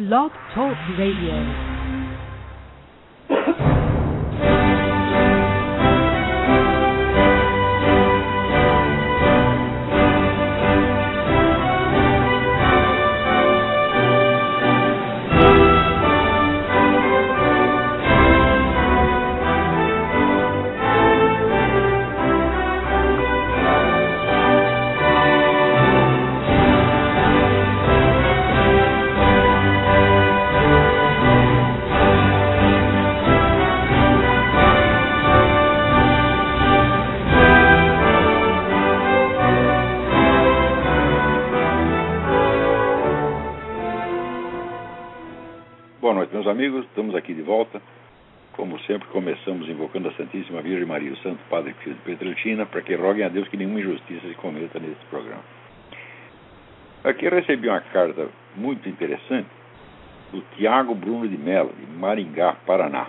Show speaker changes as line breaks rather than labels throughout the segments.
Blog Talk Radio.
Amigos. Estamos aqui de volta. Como sempre, começamos invocando a Santíssima Virgem Maria, o Santo Padre Pio de Petrelcina, para que roguem a Deus que nenhuma injustiça se cometa nesse programa. Aqui recebi uma carta muito interessante do Tiago Bruno de Mello, de Maringá, Paraná.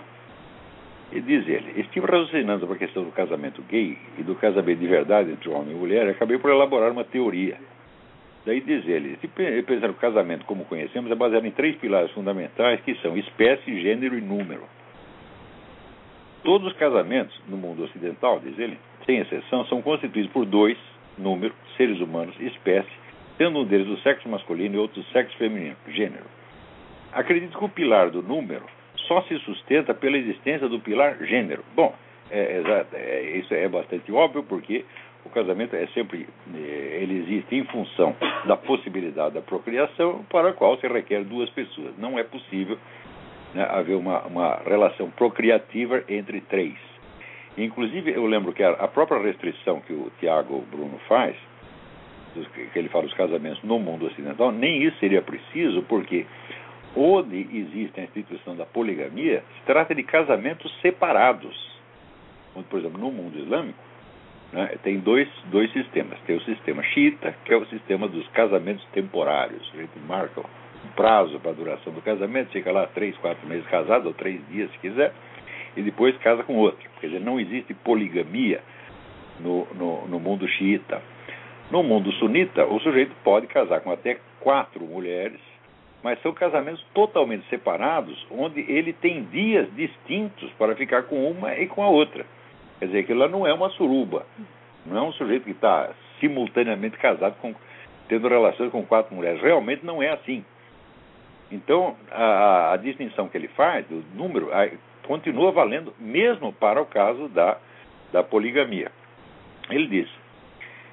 E diz ele: Estive raciocinando sobre a questão do casamento gay e do casamento de verdade entre homem e mulher e acabei por elaborar uma teoria. Daí diz ele, pensar no casamento como conhecemos é baseado em três pilares fundamentais que são espécie, gênero e número. Todos os casamentos no mundo ocidental, diz ele, sem exceção, são constituídos por dois, número, seres humanos, espécie, sendo um deles do sexo masculino e outro do sexo feminino, gênero. Acredito que o pilar do número só se sustenta pela existência do pilar gênero. Bom, é, exa- é, isso é bastante óbvio porque o casamento é sempre eh, ele existe em função da possibilidade da procriação para a qual se requer duas pessoas. Não é possível né, haver uma, uma relação procriativa entre três. Inclusive, eu lembro que a, própria restrição que o Tiago Bruno faz, que ele fala dos casamentos no mundo ocidental, nem isso seria preciso, porque onde existe a instituição da poligamia, se trata de casamentos separados. Por exemplo, no mundo islâmico, né, tem dois, dois sistemas. Tem o sistema xiita, que é o sistema dos casamentos temporários. A gente marca um prazo para a duração do casamento, fica lá três, quatro meses casado, ou três dias se quiser, e depois casa com outro. Quer dizer, não existe poligamia no, no, no mundo xiita. No mundo sunita, o sujeito pode casar com até quatro mulheres, mas são casamentos totalmente separados, onde ele tem dias distintos para ficar com uma e com a outra. Quer dizer, aquilo lá não é uma suruba. Não é um sujeito que está simultaneamente casado com tendo relações com quatro mulheres. Realmente não é assim. Então, a, a- distinção que ele faz do número a- continua valendo mesmo para o caso da, da poligamia. Ele diz: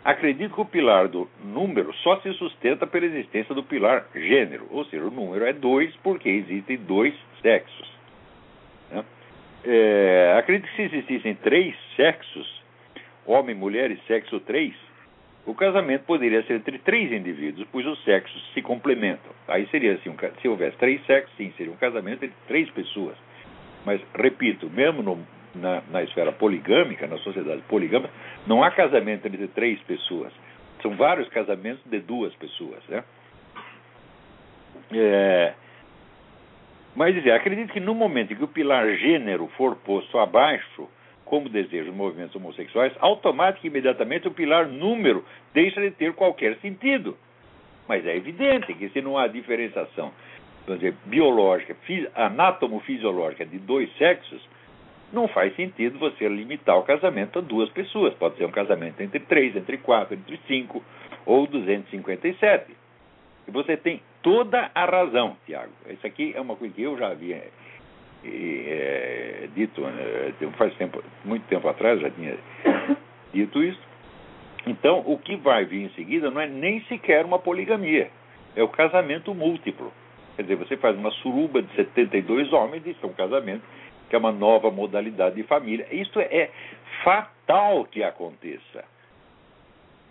Acredito que o pilar do número só se sustenta pela existência do pilar gênero, ou seja, o número é dois porque existem dois sexos. né? É, acredito que se existissem três sexos, homem, mulher e sexo três, o casamento poderia ser entre três indivíduos, pois os sexos se complementam. Aí seria assim, um se houvesse três sexos, sim, seria um casamento entre três pessoas. Mas, repito, mesmo no- na, na esfera poligâmica, na sociedade poligâmica, não há casamento entre três pessoas. São vários casamentos de duas pessoas. Né? É, mas dizer, acredito que no momento em que o pilar gênero for posto abaixo, como desejam os movimentos homossexuais, automaticamente e imediatamente o pilar número deixa de ter qualquer sentido. Mas é evidente que se não há diferenciação dizer, biológica, fi- anatomo-fisiológica de dois sexos, não faz sentido você limitar o casamento a duas pessoas. Pode ser um casamento entre três, entre quatro, entre cinco ou 257. Você tem toda a razão, Tiago. Isso aqui é uma coisa que eu já havia eh, dito eh, faz tempo, muito tempo atrás, já tinha dito isso. Então, o que vai vir em seguida não é nem sequer uma poligamia, é o casamento múltiplo. Quer dizer, você faz uma suruba de 72 homens, isso é um casamento, que é uma nova modalidade de família. Isso é fatal que aconteça.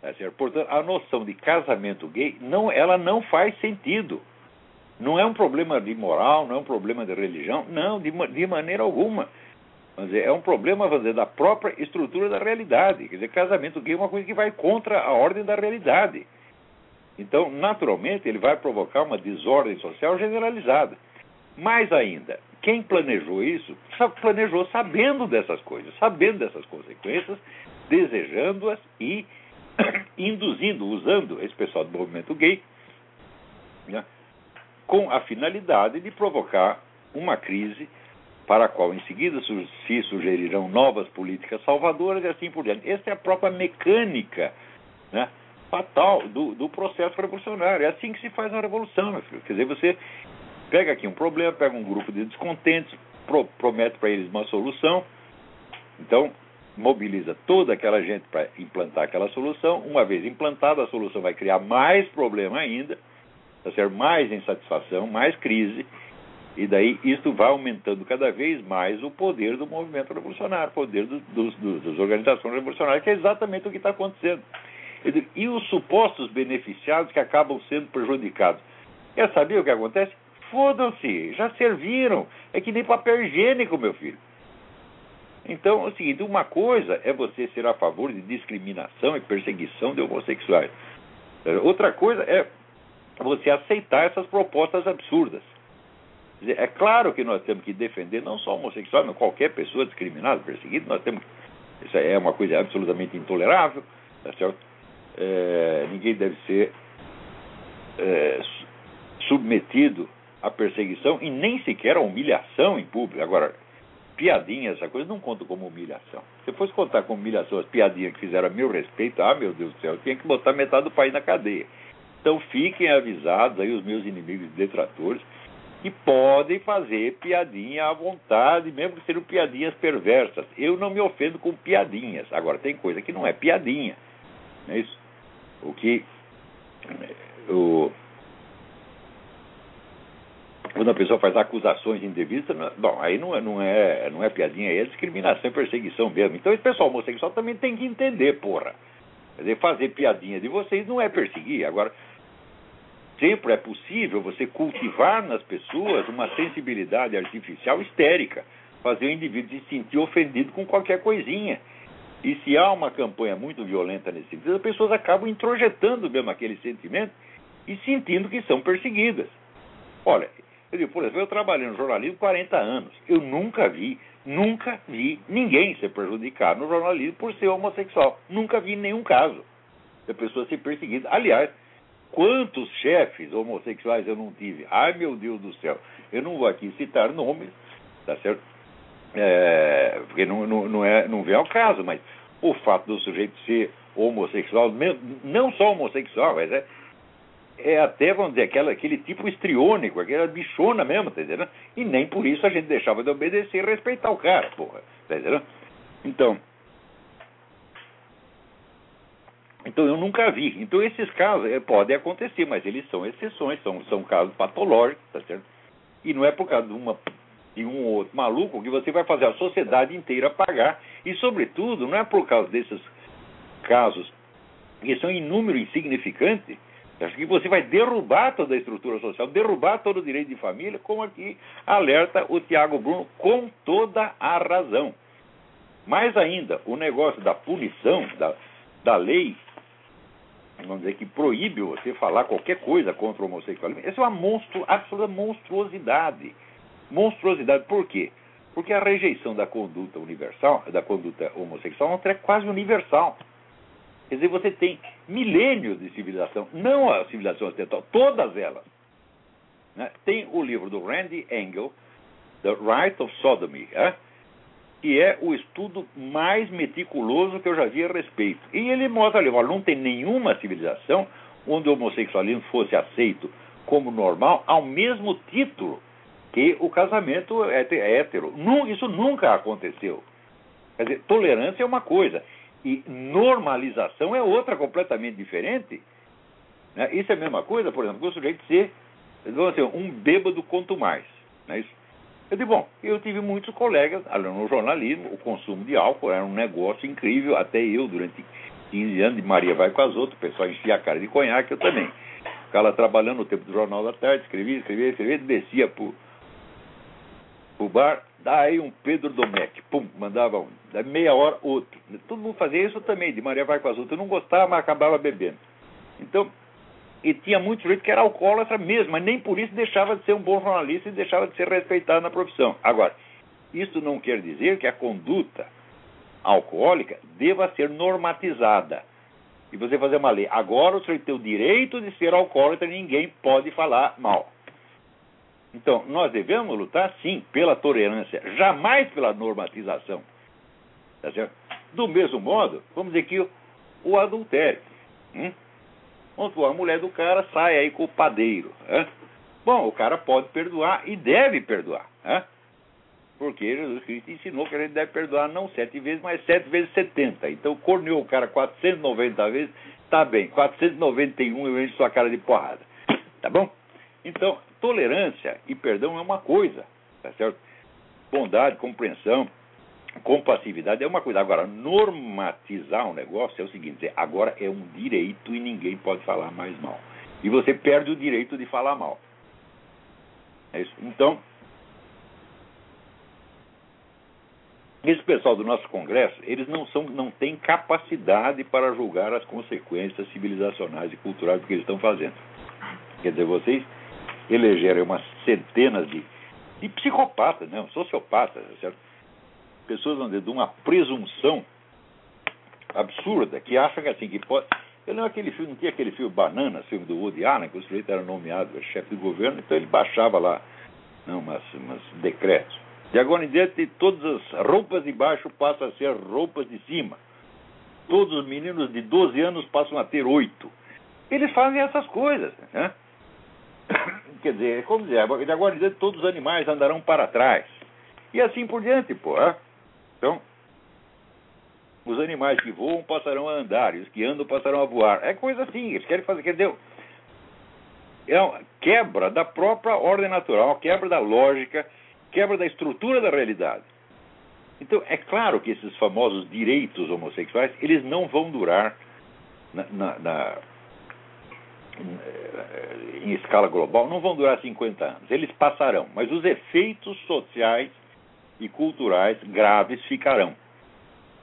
Certo? Portanto, a noção de casamento gay, não, ela não faz sentido. Não é um problema de moral, não é um problema de religião, não, de, de maneira alguma. Dizer, é um problema, dizer, da própria estrutura da realidade. Quer dizer, casamento gay é uma coisa que vai contra a ordem da realidade. Então, naturalmente, ele vai provocar uma desordem social generalizada. Mais ainda, quem planejou isso, planejou sabendo dessas coisas, sabendo dessas consequências, desejando-as e induzindo, usando esse pessoal do movimento gay, né, com a finalidade de provocar uma crise para a qual em seguida se sugerirão novas políticas salvadoras e assim por diante. Essa é a própria mecânica né, fatal do, do, processo revolucionário. É assim que se faz uma revolução, meu filho. Quer dizer, você pega aqui um problema, pega um grupo de descontentes, pro, promete para eles uma solução, então mobiliza toda aquela gente para implantar aquela solução. Uma vez implantada, a solução vai criar mais problema ainda, vai ser mais insatisfação, mais crise e daí isso vai aumentando cada vez mais o poder do movimento revolucionário, o poder do, do, do, das organizações revolucionárias, que é exatamente o que está acontecendo. E os supostos beneficiados que acabam sendo prejudicados. Quer saber o que acontece? Fodam-se, já serviram. É que nem papel higiênico, meu filho. Então, é o seguinte: uma coisa é você ser a favor de discriminação e perseguição de homossexuais. Outra coisa é você aceitar essas propostas absurdas. É claro que nós temos que defender não só homossexuais, mas qualquer pessoa discriminada, perseguida. Nós temos, isso é uma coisa absolutamente intolerável, tá certo? É, ninguém deve ser é, submetido à perseguição e nem sequer à humilhação em público. Agora, piadinha, essa coisa não conta como humilhação. Se fosse contar como humilhação as piadinhas que fizeram a meu respeito, ah, meu Deus do céu, eu tinha que botar metade do país na cadeia. Então fiquem avisados aí os meus inimigos detratores que podem fazer piadinha à vontade, mesmo que sejam piadinhas perversas. Eu não me ofendo com piadinhas. Agora, tem coisa que não é piadinha. Não é isso? O que. O, quando a pessoa faz acusações indevidas, bom, aí não é, não é, não é piadinha, aí é discriminação e perseguição mesmo. Então esse pessoal homossexual também tem que entender, porra. Quer dizer, fazer piadinha de vocês não é perseguir. Agora, sempre é possível você cultivar nas pessoas uma sensibilidade artificial histérica, fazer o indivíduo se sentir ofendido com qualquer coisinha. E se há uma campanha muito violenta nesse sentido, as pessoas acabam introjetando mesmo aquele sentimento e sentindo que são perseguidas. Olha, eu digo, por exemplo, eu trabalhei no jornalismo 40 anos. Eu nunca vi, nunca vi ninguém ser prejudicado no jornalismo por ser homossexual. Nunca vi nenhum caso da pessoa ser perseguida. Aliás, Quantos chefes homossexuais eu não tive? Ai, meu Deus do céu. Eu não vou aqui citar nomes, tá certo? É, porque não, não, não, é, não vem ao caso, mas o fato do sujeito ser homossexual, não só homossexual, mas é, é até, vamos dizer, aquela, aquele tipo estriônico, aquela bichona mesmo, tá entendendo? E nem por isso a gente deixava de obedecer e respeitar o cara, porra, tá entendendo? Então, Então eu nunca vi. Então esses casos é, podem acontecer, mas eles são exceções, são, são casos patológicos, tá certo? E não é por causa de, uma, de um ou outro maluco que você vai fazer a sociedade inteira pagar. E, sobretudo, não é por causa desses casos que são em número insignificante, acho que você vai derrubar toda a estrutura social, derrubar todo o direito de família, como aqui alerta o Tiago Bruno com toda a razão. Mais ainda, o negócio da punição, da, da lei vamos dizer, que proíbe você falar qualquer coisa contra o homossexualismo, essa é uma monstru, absoluta monstruosidade. Monstruosidade por quê? Porque a rejeição da conduta universal, da conduta homossexual, é quase universal. Quer dizer, você tem milênios de civilização, não a civilização ocidental, todas elas. Né? Tem o livro do Randy Engel, The Right of Sodomy, é? que é o estudo mais meticuloso que eu já vi a respeito. E ele mostra ali, não tem nenhuma civilização onde o homossexualismo fosse aceito como normal ao mesmo título que o casamento hétero. Isso nunca aconteceu. Quer dizer, tolerância é uma coisa e normalização é outra completamente diferente. Né? Isso é a mesma coisa, por exemplo, que o sujeito ser dizer, um bêbado quanto mais. Né? Isso eu digo, bom, eu tive muitos colegas, no jornalismo, o consumo de álcool era um negócio incrível, até eu, durante 15 anos, de Maria vai com as outras, o pessoal enchia a cara de conhaque, eu também. Ficava trabalhando no tempo do Jornal da Tarde, escrevia, escrevia, escrevia, descia pro, pro bar, daí um Pedro Domecq, pum, mandava um, daí meia hora outro. Todo mundo fazia isso também, de Maria vai com as outras. Eu não gostava, mas acabava bebendo. Então, e tinha muito jeito que era alcoólatra mesmo, mas nem por isso deixava de ser um bom jornalista e deixava de ser respeitado na profissão. Agora, isso não quer dizer que a conduta alcoólica deva ser normatizada. E você fazer uma lei. Agora o senhor tem o direito de ser alcoólatra e ninguém pode falar mal. Então, nós devemos lutar, sim, pela tolerância, jamais pela normatização. Tá certo? Do mesmo modo, vamos dizer que o, o adultério. Hum? a mulher do cara sai aí com o padeiro. Bom, o cara pode perdoar e deve perdoar. Porque Jesus Cristo ensinou que a gente deve perdoar não sete vezes, mas sete vezes setenta. Então, corneou o cara 490 vezes, tá bem. 491 eu encho sua cara de porrada. Tá bom? Então, tolerância e perdão é uma coisa, tá certo? Bondade, compreensão, compassividade é uma coisa. Agora, normatizar um negócio é o seguinte: agora é um direito e ninguém pode falar mais mal. E você perde o direito de falar mal. É isso. Então, esse pessoal do nosso Congresso, eles não, são, não têm capacidade para julgar as consequências civilizacionais e culturais do que eles estão fazendo. Quer dizer, vocês elegeram umas centenas de, de psicopatas, né, sociopatas, certo? pessoas de uma presunção absurda que acham que assim que pode. Eu lembro aquele filme, não tinha aquele filme Banana, filme do Woody Allen, que o sujeito era nomeado chefe do governo, então ele baixava lá não, umas, umas decretos. De agora em diante, todas as roupas de baixo passam a ser roupas de cima. Todos os meninos de 12 anos passam a ter 8. Eles fazem essas coisas. Né? Quer dizer, como dizer, de agora em diante todos os animais andarão para trás. E assim por diante, pô. Então, os animais que voam passarão a andar, e os que andam passarão a voar. É coisa assim, eles querem fazer, dizer, é uma quebra da própria ordem natural, quebra da lógica, quebra da estrutura da realidade. Então, é claro que esses famosos direitos homossexuais, eles não vão durar na, na, na em escala global, não vão durar 50 anos. Eles passarão, mas os efeitos sociais e culturais graves ficarão.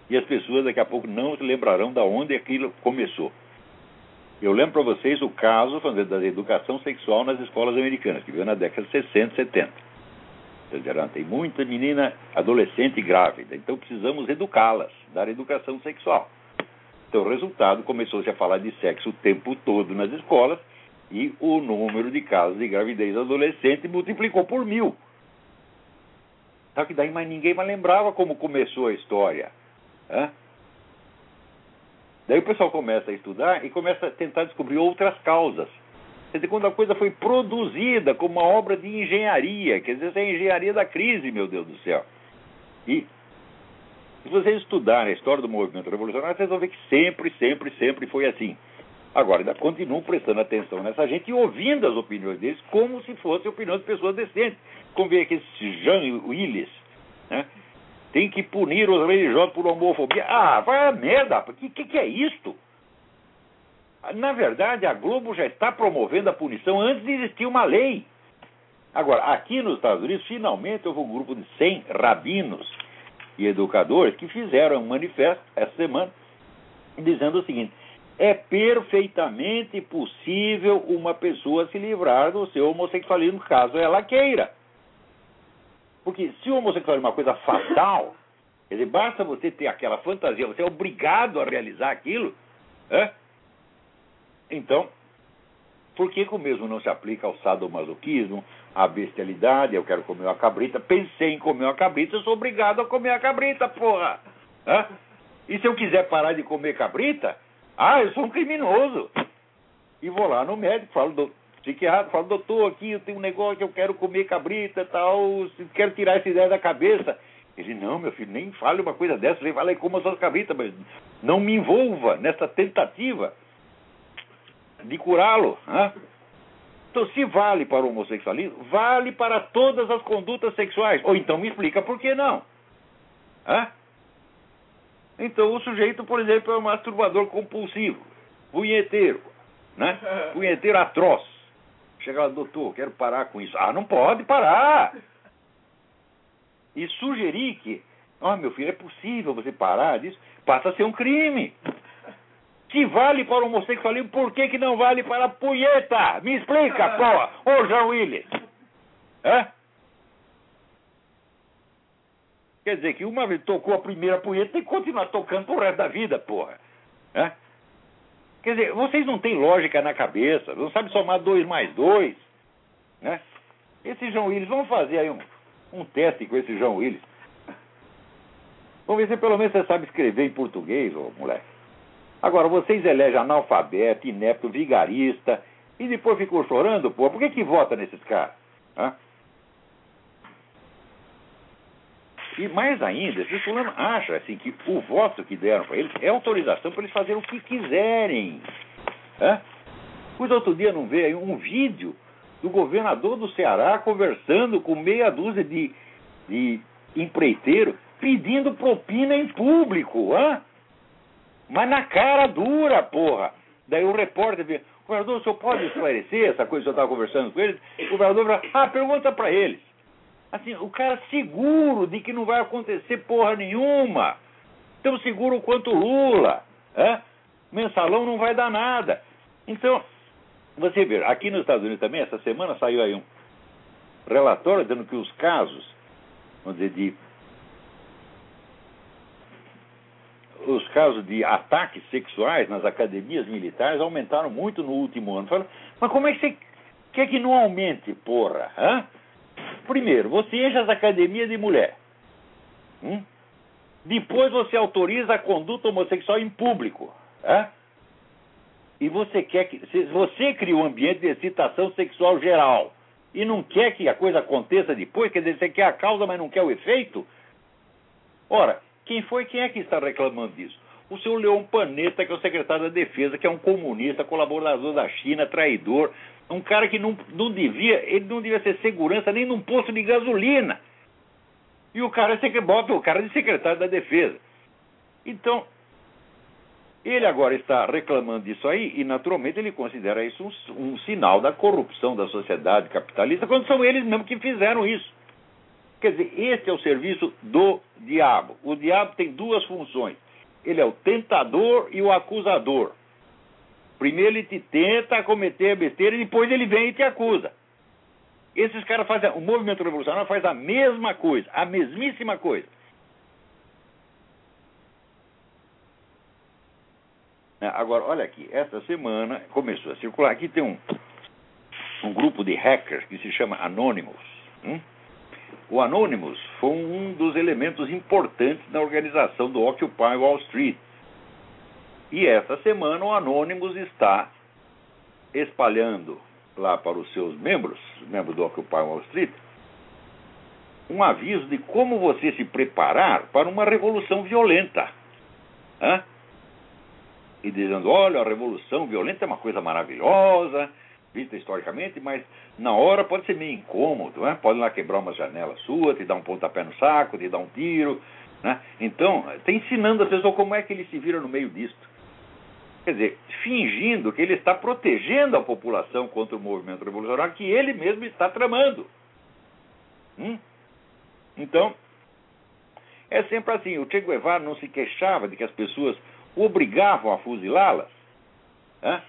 E as pessoas daqui a pouco não se lembrarão de onde aquilo começou. Eu lembro para vocês o caso da educação sexual nas escolas americanas, que veio na década de 60, 70. Tem muita menina adolescente grávida, então precisamos educá-las, dar educação sexual. Então, o resultado começou-se a falar de sexo o tempo todo nas escolas e o número de casos de gravidez adolescente multiplicou por mil. Só que daí mais ninguém mais lembrava como começou a história. Hã? Daí o pessoal começa a estudar e começa a tentar descobrir outras causas. Quer dizer, quando a coisa foi produzida como uma obra de engenharia, quer dizer, essa é a engenharia da crise, meu Deus do céu. E se vocês estudarem a história do movimento revolucionário, vocês vão ver que sempre, sempre, sempre foi assim. Agora, ainda continuam prestando atenção nessa gente e ouvindo as opiniões deles como se fossem opiniões de pessoas decentes. Como vê aqui esse Jean Willis, né? Tem que punir os religiosos por homofobia. Ah, vai a merda! O que, que, que é isto? Na verdade, a Globo já está promovendo a punição antes de existir uma lei. Agora, aqui nos Estados Unidos, finalmente houve um grupo de 100 rabinos e educadores que fizeram um manifesto essa semana dizendo o seguinte: é perfeitamente possível uma pessoa se livrar do seu homossexualismo caso ela queira. Porque se o homossexualismo é uma coisa fatal, quer dizer, basta você ter aquela fantasia, você é obrigado a realizar aquilo, é? então, por que, que o mesmo não se aplica ao sadomasoquismo, à bestialidade, eu quero comer uma cabrita, pensei em comer uma cabrita, eu sou obrigado a comer a cabrita, porra! É? E se eu quiser parar de comer cabrita, ah, eu sou um criminoso. E vou lá no médico, falo, do psiquiatra, falo, doutor, aqui eu tenho um negócio, eu quero comer cabrita e tal, quero tirar essa ideia da cabeça. Ele, não, meu filho, nem fale uma coisa dessa, vai lá e coma suas cabritas, mas não me envolva nessa tentativa de curá-lo. Né? Então, se vale para o homossexualismo, vale para todas as condutas sexuais. Ou então me explica por que não. Hã? Então, o sujeito, por exemplo, é um masturbador compulsivo, punheteiro, né? punheteiro atroz. Chega lá, doutor, quero parar com isso. Ah, não pode parar! E sugerir que, ó, oh, meu filho, é possível você parar disso, passa a ser um crime. Se vale para o homossexualismo, por que, que não vale para a punheta? Me explica, porra! Ô, João Willis! Hã? Quer dizer que uma vez tocou a primeira punheta, tem que continuar tocando pro resto da vida, porra. Hã? Quer dizer, vocês não têm lógica na cabeça, não sabem somar dois mais dois. Né? Esse João Willis, vamos fazer aí um, um teste com esse João Willis. Vamos ver se pelo menos você sabe escrever em português, ô moleque. Agora, vocês elegem analfabeto, inepto, vigarista, e depois ficou chorando, pô. Por que que vota nesses caras? Hã? E mais ainda, esse fulano acha assim, que o voto que deram para eles é autorização para eles fazerem o que quiserem. Hã? Pois outro dia não veio aí um vídeo do governador do Ceará conversando com meia dúzia de, de empreiteiro pedindo propina em público, hã? Mas na cara dura, porra. Daí o repórter vê, governador, o senhor pode esclarecer essa coisa que eu estava conversando com eles? O governador fala, ah, pergunta para eles. Assim, o cara seguro de que não vai acontecer porra nenhuma. Tão seguro quanto Lula. É? Mensalão não vai dar nada. Então, você vê, aqui nos Estados Unidos também, essa semana saiu aí um relatório dizendo que os casos, vamos dizer, de. Os casos de ataques sexuais nas academias militares aumentaram muito no último ano. Fala, mas como é que você quer que não aumente, porra? Hã? Primeiro, você enche as academias de mulher. Hum? Depois você autoriza a conduta homossexual em público. É? E você quer que. Você cria um ambiente de excitação sexual geral e não quer que a coisa aconteça depois, quer dizer, você quer a causa, mas não quer o efeito? Ora, quem foi, quem é que está reclamando disso? O senhor Leon Panetta, que é o secretário da Defesa, que é um comunista, colaborador da China, traidor, um cara que não, não devia, ele não devia ser segurança nem num posto de gasolina. E o cara é bota o cara de secretário da defesa. Então, ele agora está reclamando disso aí e, naturalmente, ele considera isso um, um, sinal da corrupção da sociedade capitalista, quando são eles mesmos que fizeram isso. Quer dizer, esse é o serviço do diabo. O diabo tem duas funções: ele é o tentador e o acusador. Primeiro ele te tenta cometer besteira e depois ele vem e te acusa. Esses caras fazem. O movimento revolucionário faz a mesma coisa, a mesmíssima coisa. É, agora, olha aqui, esta semana começou a circular. Aqui tem um, um grupo de hackers que se chama Anonymous. Hum? O Anonymous foi um dos elementos importantes na organização do Occupy Wall Street. E essa semana o Anonymous está espalhando lá para os seus membros, membros do Occupy Wall Street, um aviso de como você se preparar para uma revolução violenta. Hã? E dizendo: olha, a revolução violenta é uma coisa maravilhosa, vista historicamente, mas na hora pode ser meio incômodo, né? pode lá quebrar uma janela sua, te dar um pontapé no saco, te dar um tiro. Né? Então, está ensinando as pessoas como é que ele se vira no meio disto. Quer dizer, fingindo que ele está protegendo a população contra o movimento revolucionário que ele mesmo está tramando. Hum? Então, é sempre assim. O Che Guevara não se queixava de que as pessoas obrigavam a fuzilá-las. Né?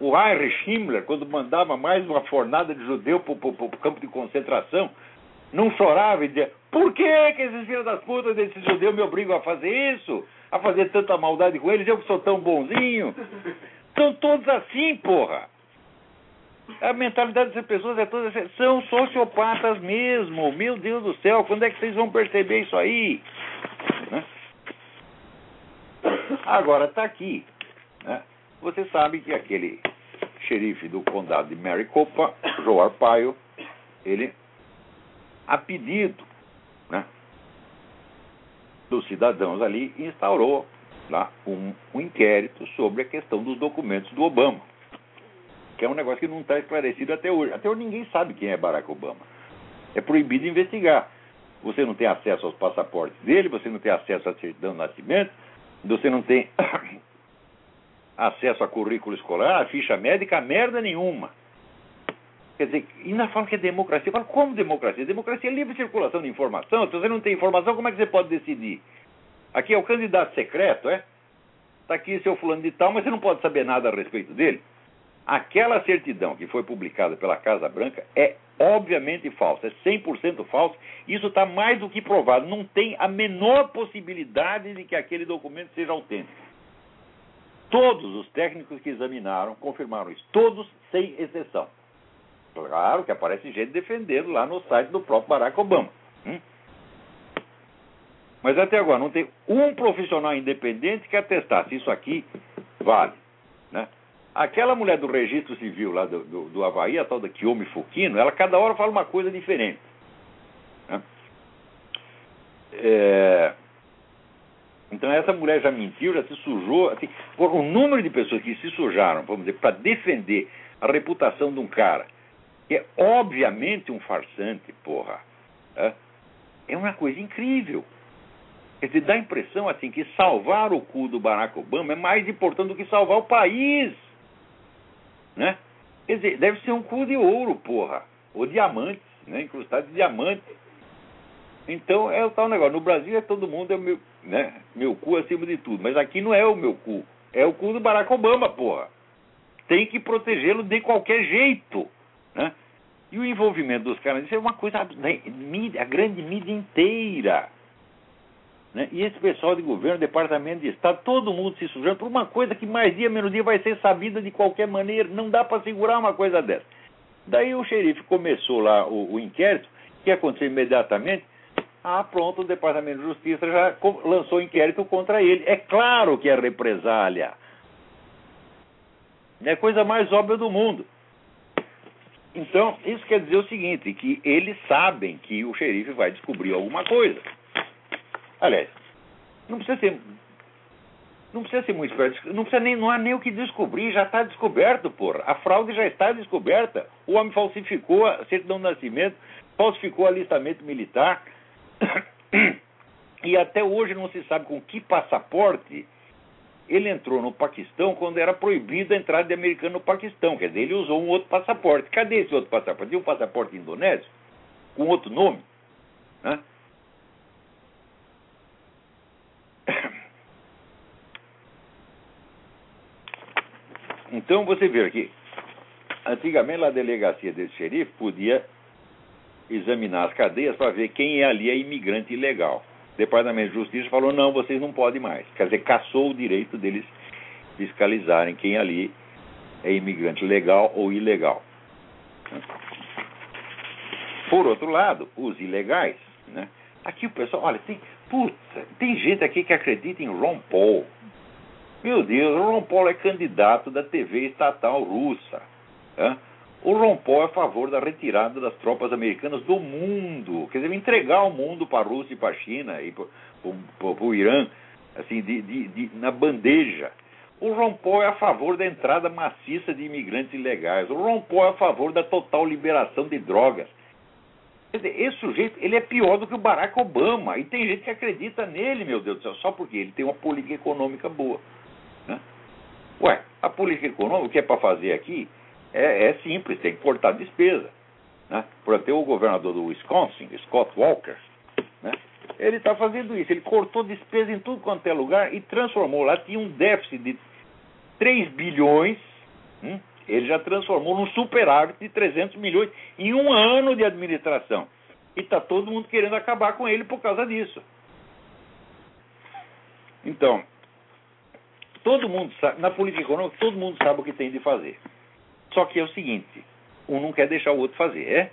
O Heinrich Himmler, quando mandava mais uma fornada de judeu para o campo de concentração, não chorava e dizia: por que, que esses filhos das putas desses judeus me obrigam a fazer isso? a fazer tanta maldade com eles, eu que sou tão bonzinho. São todos assim, porra. A mentalidade dessas pessoas é toda assim, são sociopatas mesmo. Meu Deus do céu, quando é que vocês vão perceber isso aí? Né? Agora está aqui. Né? Você sabe que aquele xerife do condado de Maricopa, Joe Arpaio, ele, a pedido né, dos cidadãos ali instaurou lá um, um inquérito sobre a questão dos documentos do Obama, que é um negócio que não está esclarecido até hoje. Até hoje ninguém sabe quem é Barack Obama. É proibido investigar. Você não tem acesso aos passaportes dele, você não tem acesso à certidão de nascimento, você não tem acesso a currículo escolar, a ficha médica, merda nenhuma. Quer dizer, ainda falam que é democracia. Fala, como democracia? Democracia é livre circulação de informação. Se você não tem informação, como é que você pode decidir? Aqui é o candidato secreto, é? Está aqui seu fulano de tal, mas você não pode saber nada a respeito dele. Aquela certidão que foi publicada pela Casa Branca é obviamente falsa, é 100% falsa. Isso está mais do que provado. Não tem a menor possibilidade de que aquele documento seja autêntico. Todos os técnicos que examinaram confirmaram isso, todos sem exceção. Claro que aparece gente defendendo lá no site do próprio Barack Obama. Hum? Mas até agora não tem um profissional independente que atestasse isso aqui vale. Né? Aquela mulher do registro civil lá do, do, do Havaí, a tal da Kiyomi Fukino, ela cada hora fala uma coisa diferente. Né? É... Então essa mulher já mentiu, já se sujou. Assim, o número de pessoas que se sujaram, vamos dizer, para defender a reputação de um cara que é obviamente um farsante, porra, é, é uma coisa incrível. Quer dizer, dá a impressão assim que salvar o cu do Barack Obama é mais importante do que salvar o país. Né? Quer dizer, deve ser um cu de ouro, porra. Ou diamantes, né? Incrustado de diamante. Então é o tal negócio. No Brasil é todo mundo é meu, né? Meu cu acima de tudo. Mas aqui não é o meu cu. É o cu do Barack Obama, porra. Tem que protegê-lo de qualquer jeito. Né? E o envolvimento dos caras, isso é uma coisa. A grande mídia inteira. Né? E esse pessoal de governo, departamento de Estado, todo mundo se sujando por uma coisa que mais dia menos dia vai ser sabida de qualquer maneira. Não dá para segurar uma coisa dessa. Daí o xerife começou lá o, o inquérito, que aconteceu imediatamente. Ah, pronto, o Departamento de Justiça já lançou inquérito contra ele. É claro que é represália. É a coisa mais óbvia do mundo. Então, isso quer dizer o seguinte, que eles sabem que o xerife vai descobrir alguma coisa. Aliás, não precisa ser. Não precisa ser muito esperto, não, precisa nem, não há nem o que descobrir, já está descoberto, porra. A fraude já está descoberta. O homem falsificou a certidão de nascimento, falsificou alistamento militar. E até hoje não se sabe com que passaporte ele entrou no Paquistão quando era proibida a entrada de americano no Paquistão. Quer dizer, ele usou um outro passaporte. Cadê esse outro passaporte? Tinha um passaporte indonésio com outro nome. Né? Então você vê aqui, antigamente a delegacia desse xerife podia examinar as cadeias para ver quem é ali é imigrante ilegal. O Departamento de Justiça falou, não, vocês não podem mais. Quer dizer, caçou o direito deles fiscalizarem quem ali é imigrante legal ou ilegal. Por outro lado, os ilegais, né? Aqui o pessoal, olha, tem, putz, tem gente aqui que acredita em Ron Paul. Meu Deus, o Ron Paul é candidato da TV estatal russa. Né? O Ron é a favor da retirada das tropas americanas do mundo. Quer dizer, entregar o mundo para a Rússia e para a China e para o Irã, assim, de, de, de, na bandeja. O Ron é a favor da entrada maciça de imigrantes ilegais. O Ron é a favor da total liberação de drogas. Quer dizer, esse sujeito, ele é pior do que o Barack Obama. E tem gente que acredita nele, meu Deus do céu, só porque ele tem uma política econômica boa. Né? Ué, a política econômica, o que é para fazer aqui, é, é, simples, tem que cortar despesa. Né? Por até o governador do Wisconsin, Scott Walker, né? ele está fazendo isso. Ele cortou despesa em tudo quanto é lugar e transformou. Lá tinha um déficit de 3 bilhões, hum? ele já transformou num superávit de 300 milhões em um ano de administração. E está todo mundo querendo acabar com ele por causa disso. Então, Todo mundo sabe, na política econômica, todo mundo sabe o que tem de fazer. Só que é o seguinte, um não quer deixar o outro fazer, é?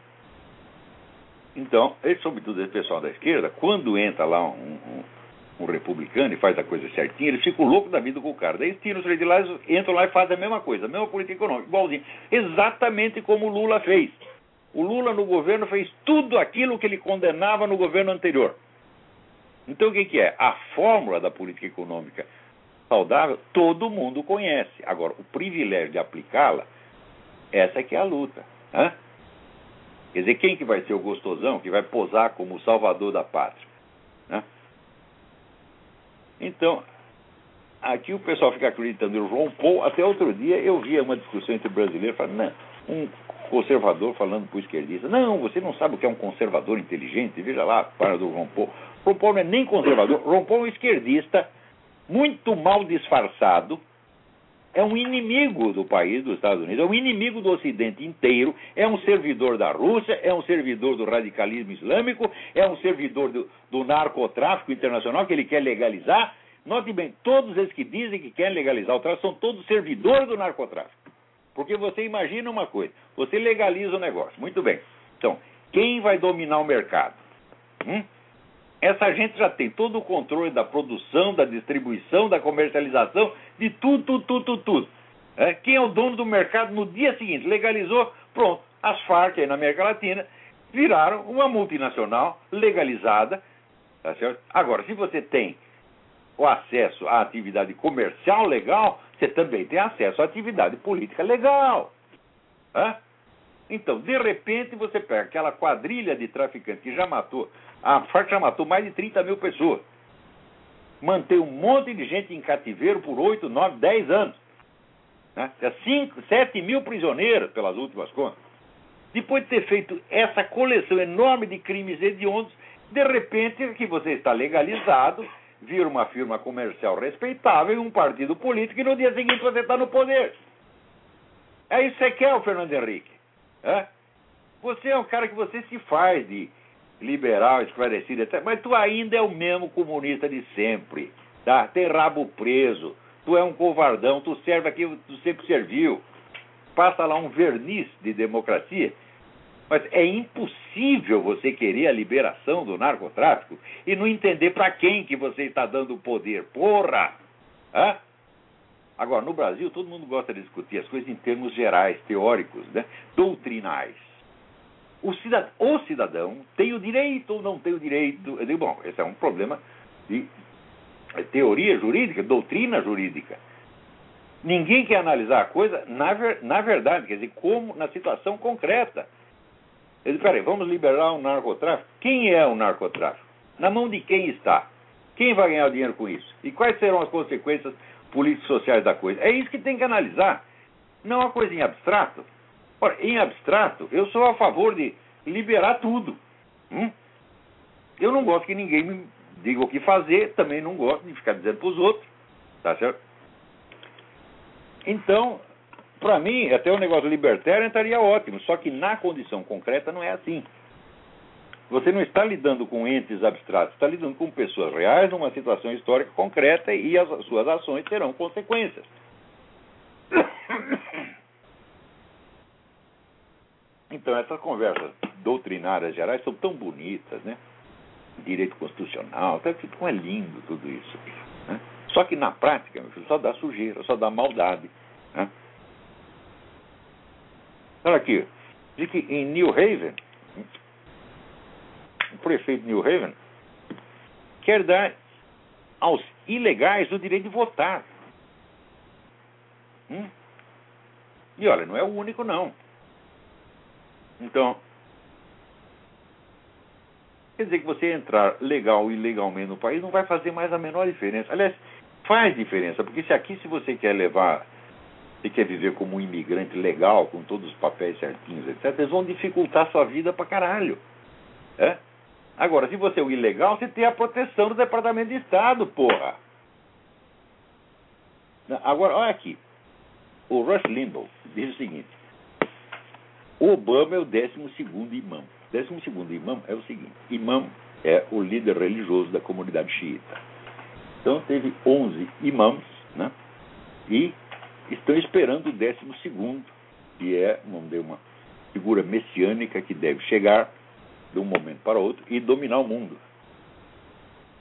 Então, ele, sobretudo esse pessoal da esquerda, quando entra lá um, um, um, republicano e faz a coisa certinha, ele fica louco da vida com o cara. Daí tiram os de lá, entram lá e fazem a mesma coisa, a mesma política econômica, igualzinho. Exatamente como o Lula fez. O Lula no governo fez tudo aquilo que ele condenava no governo anterior. Então o que, que é? A fórmula da política econômica saudável, todo mundo conhece. Agora, o privilégio de aplicá-la, essa é que é a luta. Né? Quer dizer, quem que vai ser o gostosão que vai posar como o salvador da pátria? Né? Então, aqui o pessoal fica acreditando em João. Até outro dia eu via uma discussão entre brasileiros falando, não, um conservador falando para o esquerdista, não, você não sabe o que é um conservador inteligente, veja lá, para do. João Paul não é nem conservador, Paul é um esquerdista muito mal disfarçado, é um inimigo do país, dos Estados Unidos, é um inimigo do Ocidente inteiro, é um servidor da Rússia, é um servidor do radicalismo islâmico, é um servidor do, do narcotráfico internacional que ele quer legalizar. Note bem, todos esses que dizem que querem legalizar o tráfico são todos servidores do narcotráfico. Porque você imagina uma coisa: você legaliza o negócio. Muito bem. Então, quem vai dominar o mercado? Hum? Essa gente já tem todo o controle da produção, da distribuição, da comercialização, de tudo, tudo, tudo, tudo. tudo. É? Quem é o dono do mercado no dia seguinte? Legalizou, pronto. As Farc aí na América Latina viraram uma multinacional legalizada. Tá? Agora, se você tem o acesso à atividade comercial legal, você também tem acesso à atividade política legal. É? Então, de repente, você pega aquela quadrilha de traficantes que já matou, a já matou mais de 30 mil pessoas. Mantém um monte de gente em cativeiro por 8, 9, 10 anos. Né? 5, 7 mil prisioneiros, pelas últimas contas. Depois de ter feito essa coleção enorme de crimes hediondos, de repente, que você está legalizado, vira uma firma comercial respeitável um partido político, e no dia seguinte você está no poder. É isso que você quer, o Fernando Henrique. É? Você é um cara que você se faz de liberal, esclarecido, etc. Mas tu ainda é o mesmo comunista de sempre. Tá? Tem rabo preso. Tu é um covardão. Tu serve aqui, tu sempre serviu. Passa lá um verniz de democracia. Mas é impossível você querer a liberação do narcotráfico e não entender para quem que você está dando o poder. Porra! Hã? Agora, no Brasil, todo mundo gosta de discutir as coisas em termos gerais, teóricos, né? doutrinais. O cidadão, o cidadão tem o direito ou não tem o direito? Eu digo, bom, esse é um problema de teoria jurídica, doutrina jurídica. Ninguém quer analisar a coisa na, ver, na verdade, quer dizer, como na situação concreta. Eu digo, peraí, vamos liberar o narcotráfico? Quem é o narcotráfico? Na mão de quem está? Quem vai ganhar o dinheiro com isso? E quais serão as consequências políticos sociais da coisa. É isso que tem que analisar. Não uma coisa em abstrato. Ora, em abstrato, eu sou a favor de liberar tudo. Hum? Eu não gosto que ninguém me diga o que fazer, também não gosto de ficar dizendo para os outros. Tá certo? Então, para mim, até o negócio libertário estaria ótimo, só que na condição concreta não é assim. Você não está lidando com entes abstratos, está lidando com pessoas reais numa situação histórica concreta e as suas ações terão consequências. Então, essas conversas doutrinárias gerais são tão bonitas, né? Direito constitucional, até como é lindo tudo isso. Né? Só que na prática, meu filho, só dá sujeira, só dá maldade. Né? Olha aqui, diz que em New Haven, o prefeito de New Haven, quer dar aos ilegais o direito de votar. Hum? E olha, não é o único, não. Então, quer dizer que você entrar legal ou ilegalmente no país não vai fazer mais a menor diferença. Aliás, faz diferença, porque se aqui, se você quer levar, você quer viver como um imigrante legal, com todos os papéis certinhos, etc., eles vão dificultar a sua vida pra caralho. É? Agora, se você é o ilegal, você tem a proteção do Departamento de Estado, porra. Agora, olha aqui. O Rush Limbaugh diz o seguinte: o Obama é o 12 imã. O 12 imã é o seguinte: imã é o líder religioso da comunidade xiita. Então, teve 11 imãs, né? E estão esperando o 12, que é, uma figura messiânica que deve chegar de um momento para outro e dominar o mundo.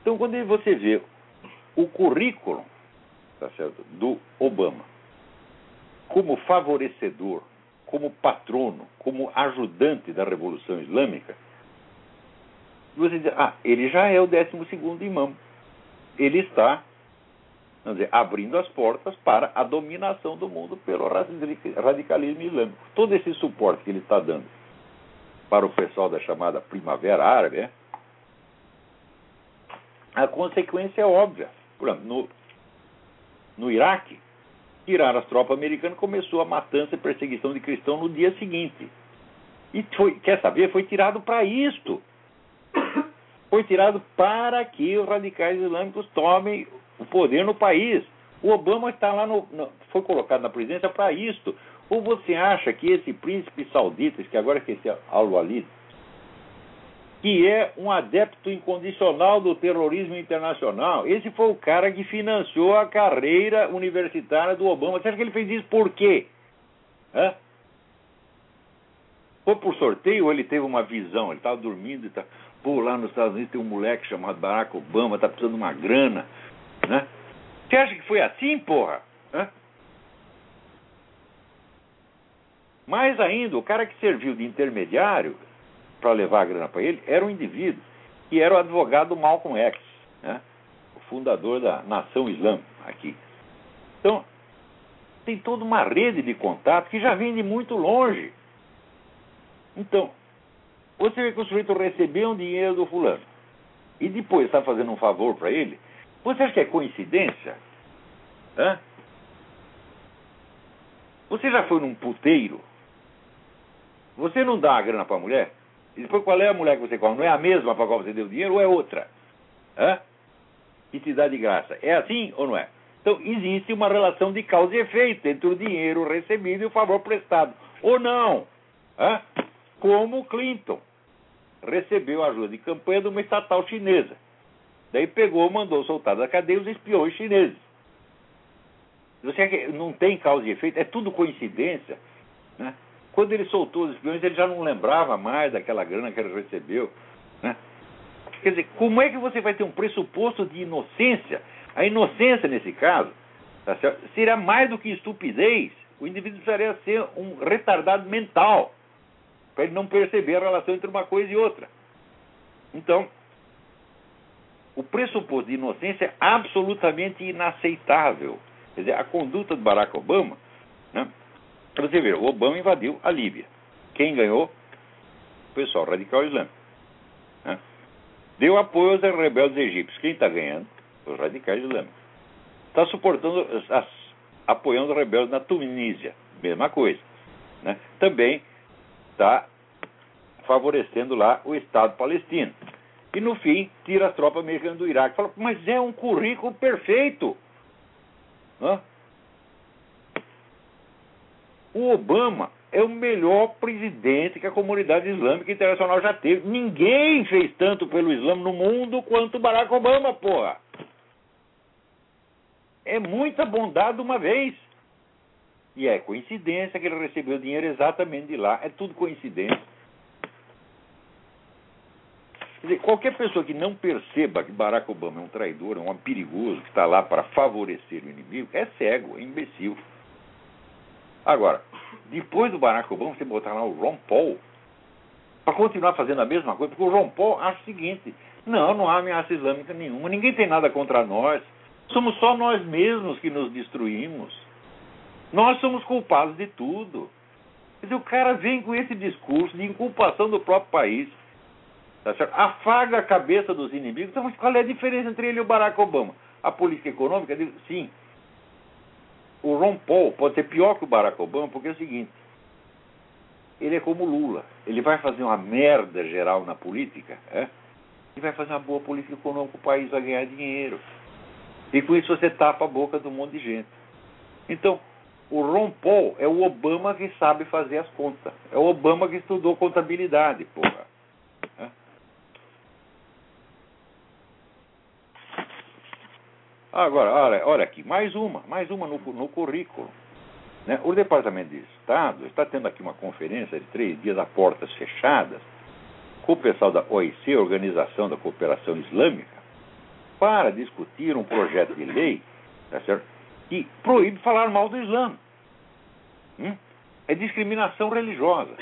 Então, quando você vê o currículo tá certo, do Obama como favorecedor, como patrono, como ajudante da Revolução Islâmica, você diz, ah, ele já é o 12 imã. Ele está dizer, abrindo as portas para a dominação do mundo pelo radicalismo islâmico. Todo esse suporte que ele está dando para o pessoal da chamada Primavera Árabe, né? a consequência é óbvia. Por exemplo, no, no Iraque, tirar as tropas americanas começou a matança e perseguição de cristãos no dia seguinte. E foi, quer saber, foi tirado para isto. Foi tirado para que os radicais islâmicos tomem o poder no país. O Obama está lá no, no foi colocado na presidência para isto. Ou você acha que esse príncipe saudita, que agora esqueci Al-Walid, que é um adepto incondicional do terrorismo internacional, esse foi o cara que financiou a carreira universitária do Obama. Você acha que ele fez isso por quê? Hã? Foi por sorteio ou ele teve uma visão? Ele estava dormindo e tá, pô, lá nos Estados Unidos tem um moleque chamado Barack Obama, tá precisando de uma grana, né? Você acha que foi assim, porra? Hã? Mais ainda, o cara que serviu de intermediário para levar a grana para ele era um indivíduo que era o advogado Malcolm X, né? o fundador da Nação Islã aqui. Então, tem toda uma rede de contato que já vem de muito longe. Então, você vê que o sujeito recebeu um dinheiro do fulano e depois está fazendo um favor para ele, você acha que é coincidência? Hã? Você já foi num puteiro? Você não dá a grana para a mulher? E depois qual é a mulher que você come? Não é a mesma para qual você deu dinheiro ou é outra? Hã? Que te dá de graça. É assim ou não é? Então, existe uma relação de causa e efeito entre o dinheiro recebido e o favor prestado. Ou não? Hã? Como Clinton recebeu ajuda de campanha de uma estatal chinesa. Daí pegou, mandou soltar da cadeia os espiões chineses. Você não tem causa e efeito, é tudo coincidência. Né? Quando ele soltou os espiões, ele já não lembrava mais daquela grana que ele recebeu. Né? Quer dizer, como é que você vai ter um pressuposto de inocência a inocência, nesse caso, tá seria mais do que estupidez. O indivíduo precisaria ser um retardado mental para ele não perceber a relação entre uma coisa e outra. Então, o pressuposto de inocência é absolutamente inaceitável. Quer dizer, a conduta do Barack Obama, né? Você vê, o Obama invadiu a Líbia. Quem ganhou? O pessoal radical islâmico. Né? Deu apoio aos rebeldes egípcios. Quem está ganhando? os radicais islâmicos. Está suportando, as, apoiando os rebeldes na Tunísia, mesma coisa. Né? Também está favorecendo lá o Estado palestino. E no fim, tira as tropas americanas do Iraque. Fala, mas é um currículo perfeito. Né? O Obama é o melhor presidente que a comunidade islâmica internacional já teve. Ninguém fez tanto pelo Islã no mundo quanto Barack Obama, porra é muita bondade uma vez. E é coincidência que ele recebeu dinheiro exatamente de lá. É tudo coincidência. Dizer, qualquer pessoa que não perceba que Barack Obama é um traidor, é um perigoso, que está lá para favorecer o inimigo, é cego, é imbecil. Agora, depois do Barack Obama, você botar lá o Ron Paul para continuar fazendo a mesma coisa, porque o Ron Paul acha o seguinte: não, não há ameaça islâmica nenhuma, ninguém tem nada contra nós. Somos só nós mesmos que nos destruímos. Nós somos culpados de tudo. Quer dizer, o cara vem com esse discurso de inculpação do próprio país. Tá certo? Afaga a cabeça dos inimigos. Então, qual é a diferença entre ele e o Barack Obama? A política econômica? Sim. O Ron Paul pode ser pior que o Barack Obama, porque é o seguinte: ele é como Lula. Ele vai fazer uma merda geral na política, é? e vai fazer uma boa política econômica, o país vai ganhar dinheiro. E com isso você tapa a boca de um monte de gente. Então, o Ron Paul é o Obama que sabe fazer as contas. É o Obama que estudou contabilidade, porra. É. Agora, olha, olha aqui, mais uma, mais uma no, no currículo. Né? O Departamento de Estado está tendo aqui uma conferência de três dias a portas fechadas com o pessoal da OIC, Organização da Cooperação Islâmica, para discutir um projeto de lei tá certo? que proíbe falar mal do Islã. Hum? É discriminação religiosa.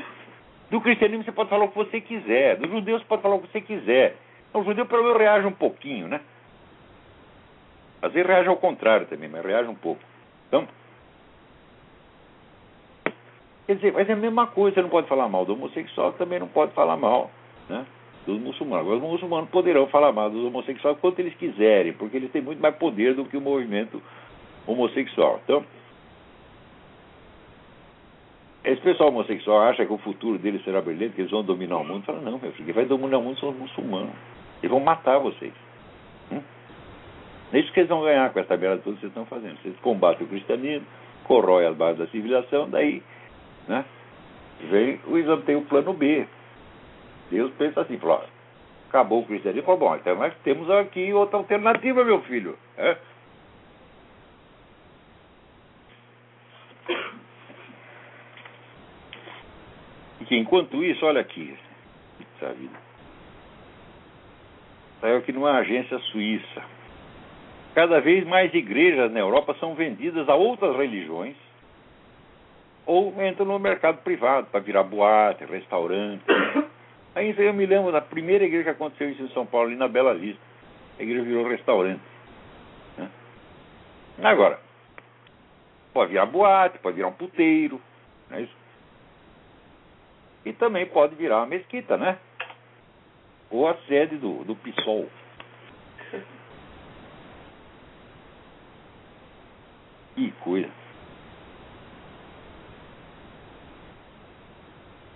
Do cristianismo você pode falar o que você quiser, dos judeus você pode falar o que você quiser. O judeu, pelo menos, reage um pouquinho, né? Às vezes reage ao contrário também, mas reage um pouco. Então, quer dizer, mas é a mesma coisa, você não pode falar mal do homossexual, também não pode falar mal, né? dos muçulmanos. Agora, os muçulmanos poderão falar mal dos homossexuais quanto eles quiserem, porque eles têm muito mais poder do que o movimento homossexual. Então, esse pessoal homossexual acha que o futuro deles será brilhante, que eles vão dominar o mundo. Fala, não, meu filho, quem vai dominar o mundo são os muçulmanos. Eles vão matar vocês. É isso que eles vão ganhar com essa merda toda que vocês estão fazendo. Vocês combatem o cristianismo, corrói as bases da civilização, daí né, vem o Islã tem o plano B, Deus pensa assim, falou, acabou o cristianismo, bom, então nós temos aqui outra alternativa, meu filho. É? Que enquanto isso, olha aqui, essa vida. Saiu aqui numa agência suíça. Cada vez mais igrejas na Europa são vendidas a outras religiões ou entram no mercado privado para virar boate, restaurante. Aí eu me lembro da primeira igreja que aconteceu isso em São Paulo, ali na Bela Vista. A igreja virou restaurante. Né? Agora, pode virar boate, pode virar um puteiro, não é isso? E também pode virar uma mesquita, né? Ou a sede do, do PSOL. Que coisa.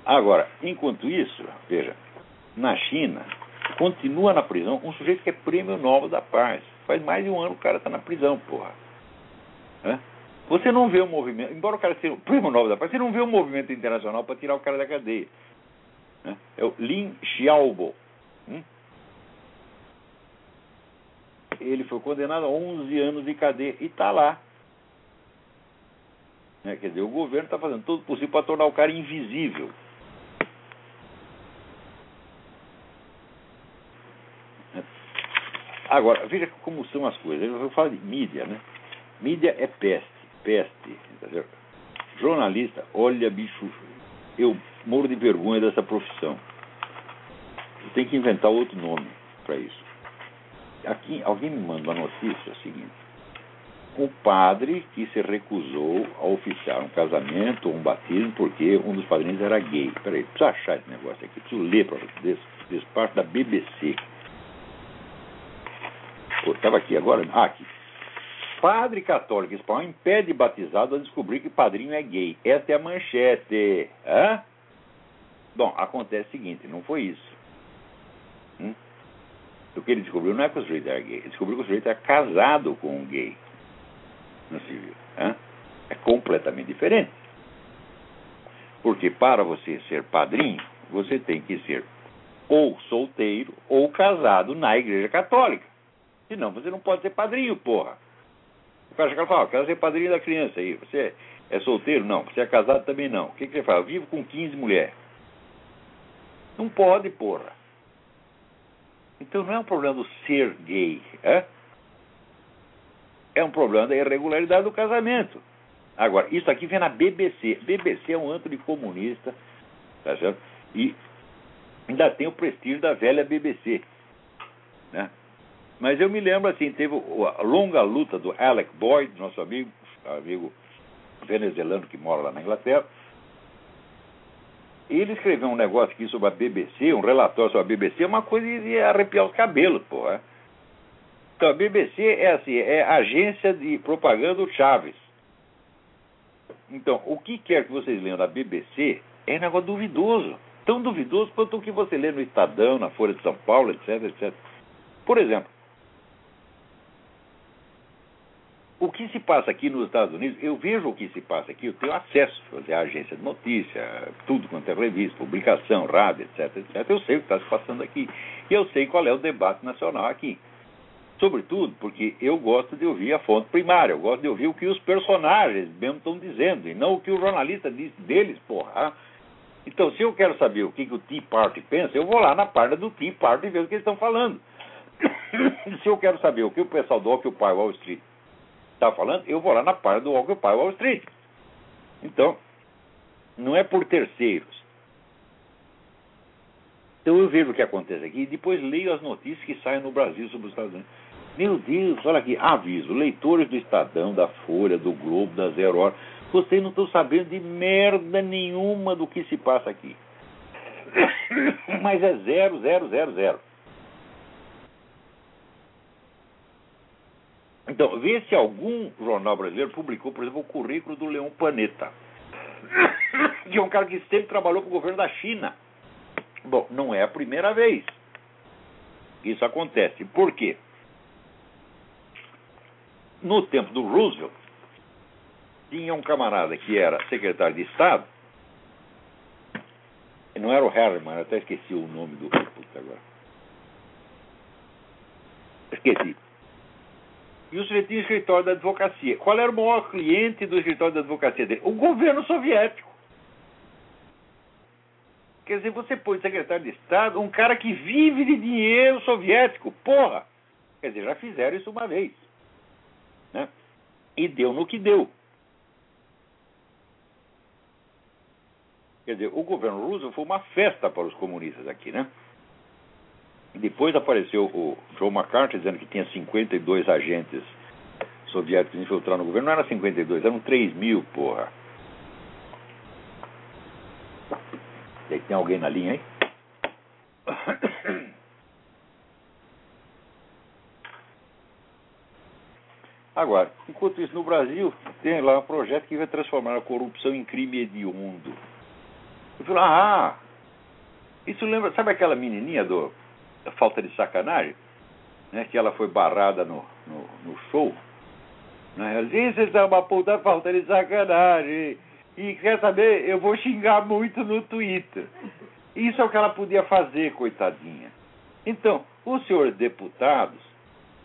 Agora, enquanto isso, veja, na China, continua na prisão um sujeito que é prêmio Nobel da Paz. Faz mais de um ano o cara está na prisão, porra. Você não vê o um movimento, embora o cara seja o prêmio Nobel da Paz, você não vê um movimento internacional para tirar o cara da cadeia. É, é o Lin Xiaobo. Hum? Ele foi condenado a 11 anos de cadeia e está lá. É, quer dizer, o governo está fazendo tudo possível para tornar o cara invisível. Agora, veja como são as coisas. Eu falo de mídia, né? Mídia é peste, peste. Entendeu? Jornalista, olha, bicho, eu morro de vergonha dessa profissão. Tenho que inventar outro nome para isso. Aqui, alguém me manda uma notícia é seguinte. O padre que se recusou a oficiar um casamento ou um batismo porque um dos padrinhos era gay. Peraí, preciso achar esse negócio aqui, preciso ler para vocês. Despacho da BBC. Estava aqui agora. Ah, aqui. Padre católico espanhol impede batizado a descobrir que padrinho é gay. Essa é a manchete. Hã? Bom, acontece o seguinte: não foi isso. Hum? O que ele descobriu não é que o sujeito era gay. Ele descobriu que o sujeito era casado com um gay. No civil. Hã? É completamente diferente. Porque para você ser padrinho, você tem que ser ou solteiro ou casado na igreja católica. Senão você não pode ser padrinho, porra. O cara fala, ah, quero ser padrinho da criança aí. Você é solteiro? Não. Você é casado também não. O que, que você fala? Eu vivo com 15 mulheres. Não pode, porra. Então não é um problema do ser gay. É, é um problema da irregularidade do casamento. Agora, isso aqui vem na BBC. BBC é um antro de comunista, tá certo? E ainda tem o prestígio da velha BBC. Né? Mas eu me lembro assim, teve a longa luta do Alec Boyd, nosso amigo, amigo venezuelano que mora lá na Inglaterra. Ele escreveu um negócio aqui sobre a BBC, um relatório sobre a BBC, uma coisa de arrepiar os cabelos. É? Então a BBC é assim, é agência de propaganda do Chaves. Então, o que quer que vocês leiam da BBC é negócio duvidoso. Tão duvidoso quanto o que você lê no Estadão, na Folha de São Paulo, etc, etc. Por exemplo, o que se passa aqui nos Estados Unidos, eu vejo o que se passa aqui, eu tenho acesso fazer a agência de notícia, tudo quanto é revista, publicação, rádio, etc, etc. Eu sei o que está se passando aqui. E eu sei qual é o debate nacional aqui. Sobretudo porque eu gosto de ouvir a fonte primária, eu gosto de ouvir o que os personagens mesmo estão dizendo, e não o que o jornalista diz deles, porra. Então, se eu quero saber o que, que o Tea Party pensa, eu vou lá na página do Tea Party e ver o que eles estão falando. se eu quero saber o que o pessoal do Occupy Wall Street está falando, eu vou lá na página do Occupy Wall Street. Então, não é por terceiros. Então eu vejo o que acontece aqui e depois leio as notícias que saem no Brasil sobre os Estados Unidos. Meu Deus, olha aqui, aviso, leitores do Estadão, da Folha, do Globo, da Zero Hora, vocês não estão sabendo de merda nenhuma do que se passa aqui. Mas é zero, zero, zero, zero. Então, vê se algum jornal brasileiro publicou, por exemplo, o currículo do Leão Planeta, que é um cara que sempre trabalhou para o governo da China. Bom, não é a primeira vez que isso acontece. Por quê? No tempo do Roosevelt, tinha um camarada que era secretário de Estado, não era o Harriman, eu até esqueci o nome do. Agora. Esqueci e o sujeito tinha escritório da advocacia. Qual era o maior cliente do escritório da advocacia dele? O governo soviético. Quer dizer, você põe secretário de Estado um cara que vive de dinheiro soviético. Porra! Quer dizer, já fizeram isso uma vez. E deu no que deu. Quer dizer, o governo Roosevelt foi uma festa para os comunistas aqui, né? Depois apareceu o Joe McCarthy dizendo que tinha 52 agentes soviéticos infiltrando o governo. Não era 52, eram 3 mil, porra. Tem alguém na linha aí? Agora, enquanto isso, no Brasil, tem lá um projeto que vai transformar a corrupção em crime hediondo. Eu falei, ah, isso lembra, sabe aquela menininha do da Falta de Sacanagem? Né, que ela foi barrada no, no, no show. Né? Ela disse, isso é uma puta falta de sacanagem. E quer saber, eu vou xingar muito no Twitter. Isso é o que ela podia fazer, coitadinha. Então, os senhores deputados,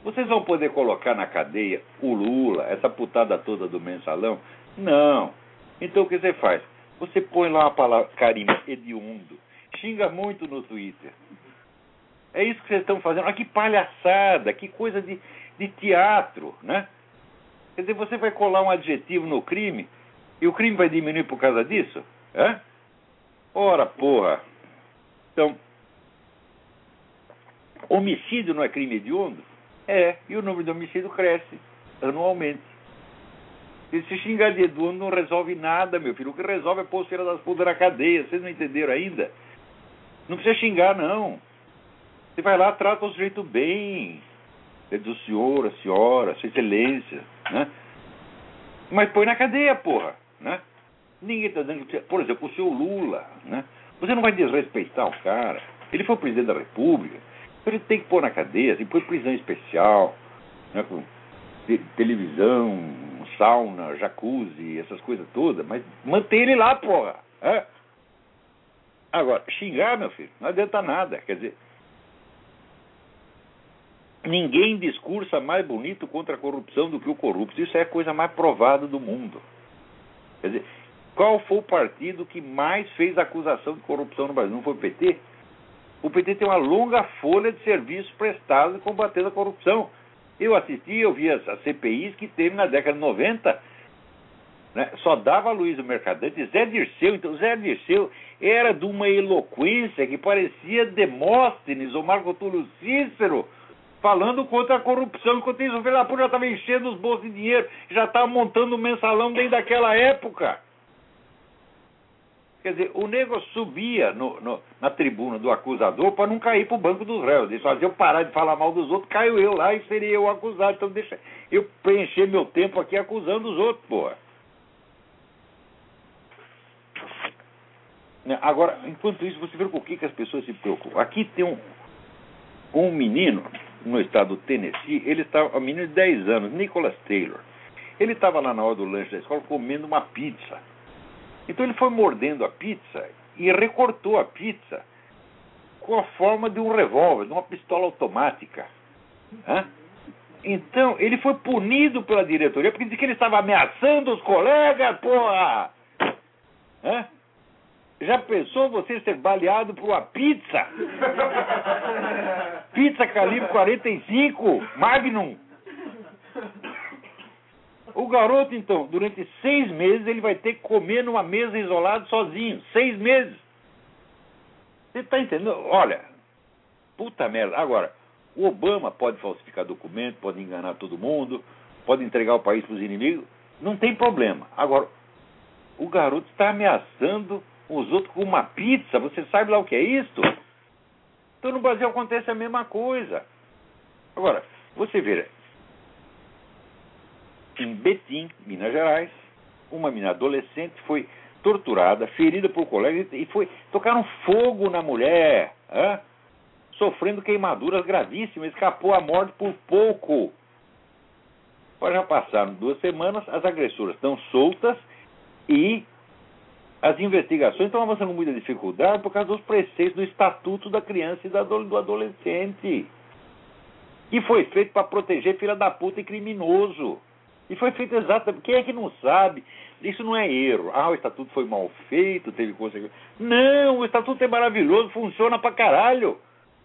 vocês vão poder colocar na cadeia o Lula, essa putada toda do mensalão? Não. Então o que você faz? Você põe lá a palavra carimbo hediondo, xinga muito no Twitter. É isso que vocês estão fazendo. Ah, que palhaçada, que coisa de, de teatro, né? Quer dizer, você vai colar um adjetivo no crime e o crime vai diminuir por causa disso? É? Ora, porra. Então, homicídio não é crime hediondo? É, e o número de homicídio cresce anualmente. Esse xingar de hediondo não resolve nada, meu filho. O que resolve é pôr das putas na cadeia. Vocês não entenderam ainda? Não precisa xingar, não. Você vai lá, trata o sujeito bem. É do senhor, a senhora, sua excelência, né? Mas põe na cadeia, porra, né? Ninguém está dando... Por exemplo, o seu Lula, né? Você não vai desrespeitar o cara. Ele foi o presidente da República. Então ele tem que pôr na cadeia, assim, põe prisão especial, né, com te televisão, sauna, jacuzzi, essas coisas todas, mas mantém ele lá, porra. É? Agora, xingar, meu filho, não adianta nada. Quer dizer, ninguém discursa mais bonito contra a corrupção do que o corrupto. Isso é a coisa mais provada do mundo. Quer dizer, qual foi o partido que mais fez acusação de corrupção no Brasil? Não foi o PT? O PT tem uma longa folha de serviços prestados combatendo a corrupção. Eu assisti, eu vi as, as CPIs que teve na década de 90. Né? Só dava Luiz o Mercadante, Zé Dirceu. Então, Zé Dirceu era de uma eloquência que parecia Demóstenes ou Marco Túlio Cícero falando contra a corrupção, enquanto isso o puta já estava enchendo os bolsos de dinheiro, já estava montando um mensalão desde daquela época. Quer dizer, o nego subia no, no, na tribuna do acusador para não cair para o banco dos réus. Ele fazia eu parar de falar mal dos outros, caio eu lá e seria eu acusado. Então deixa eu preencher meu tempo aqui acusando os outros, porra. Né, agora, enquanto isso, você vê com o que, que as pessoas se preocupam. Aqui tem um, um menino no estado do Tennessee, ele estava, um menino de 10 anos, Nicholas Taylor. Ele estava lá na hora do lanche da escola comendo uma pizza. Então ele foi mordendo a pizza e recortou a pizza com a forma de um revólver, de uma pistola automática. Hã? Então, ele foi punido pela diretoria porque disse que ele estava ameaçando os colegas, porra! Hã? Já pensou você ser baleado por uma pizza? pizza calibre 45, Magnum. O garoto, então, durante seis meses, ele vai ter que comer numa mesa isolada sozinho. Seis meses. Você está entendendo? Olha, puta merda. Agora, o Obama pode falsificar documento, pode enganar todo mundo, pode entregar o país para os inimigos. Não tem problema. Agora, o garoto está ameaçando os outros com uma pizza. Você sabe lá o que é isso? Então no Brasil acontece a mesma coisa. Agora, você vê, em Betim, Minas Gerais, uma menina adolescente foi torturada, ferida por colegas e foi tocaram fogo na mulher, sofrendo queimaduras gravíssimas, escapou à morte por pouco. Agora já passaram duas semanas, as agressoras estão soltas e as investigações estão avançando com muita dificuldade por causa dos preceitos do Estatuto da Criança e do Adolescente. Que foi feito para proteger filha da puta e criminoso. E foi feito exatamente. Quem é que não sabe? Isso não é erro. Ah, o estatuto foi mal feito, teve consequências. Não, o estatuto é maravilhoso, funciona pra caralho.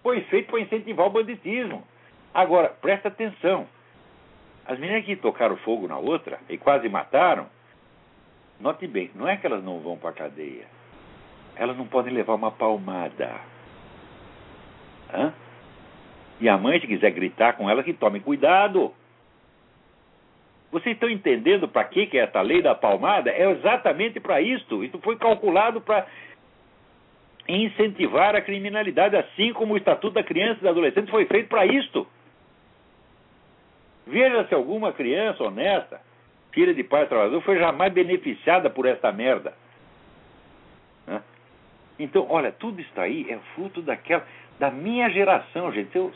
Foi feito para incentivar o banditismo. Agora, presta atenção. As meninas que tocaram fogo na outra e quase mataram, note bem, não é que elas não vão para cadeia. Elas não podem levar uma palmada. Hã? E a mãe, se quiser gritar com ela, que tome cuidado. Vocês estão entendendo para que, que é essa lei da palmada? É exatamente para isto. Isso foi calculado para incentivar a criminalidade, assim como o Estatuto da Criança e do Adolescente foi feito para isto. Veja se alguma criança honesta, filha de pai trabalhador, foi jamais beneficiada por esta merda. Então, olha, tudo isso aí é fruto daquela, da minha geração, gente. Se eu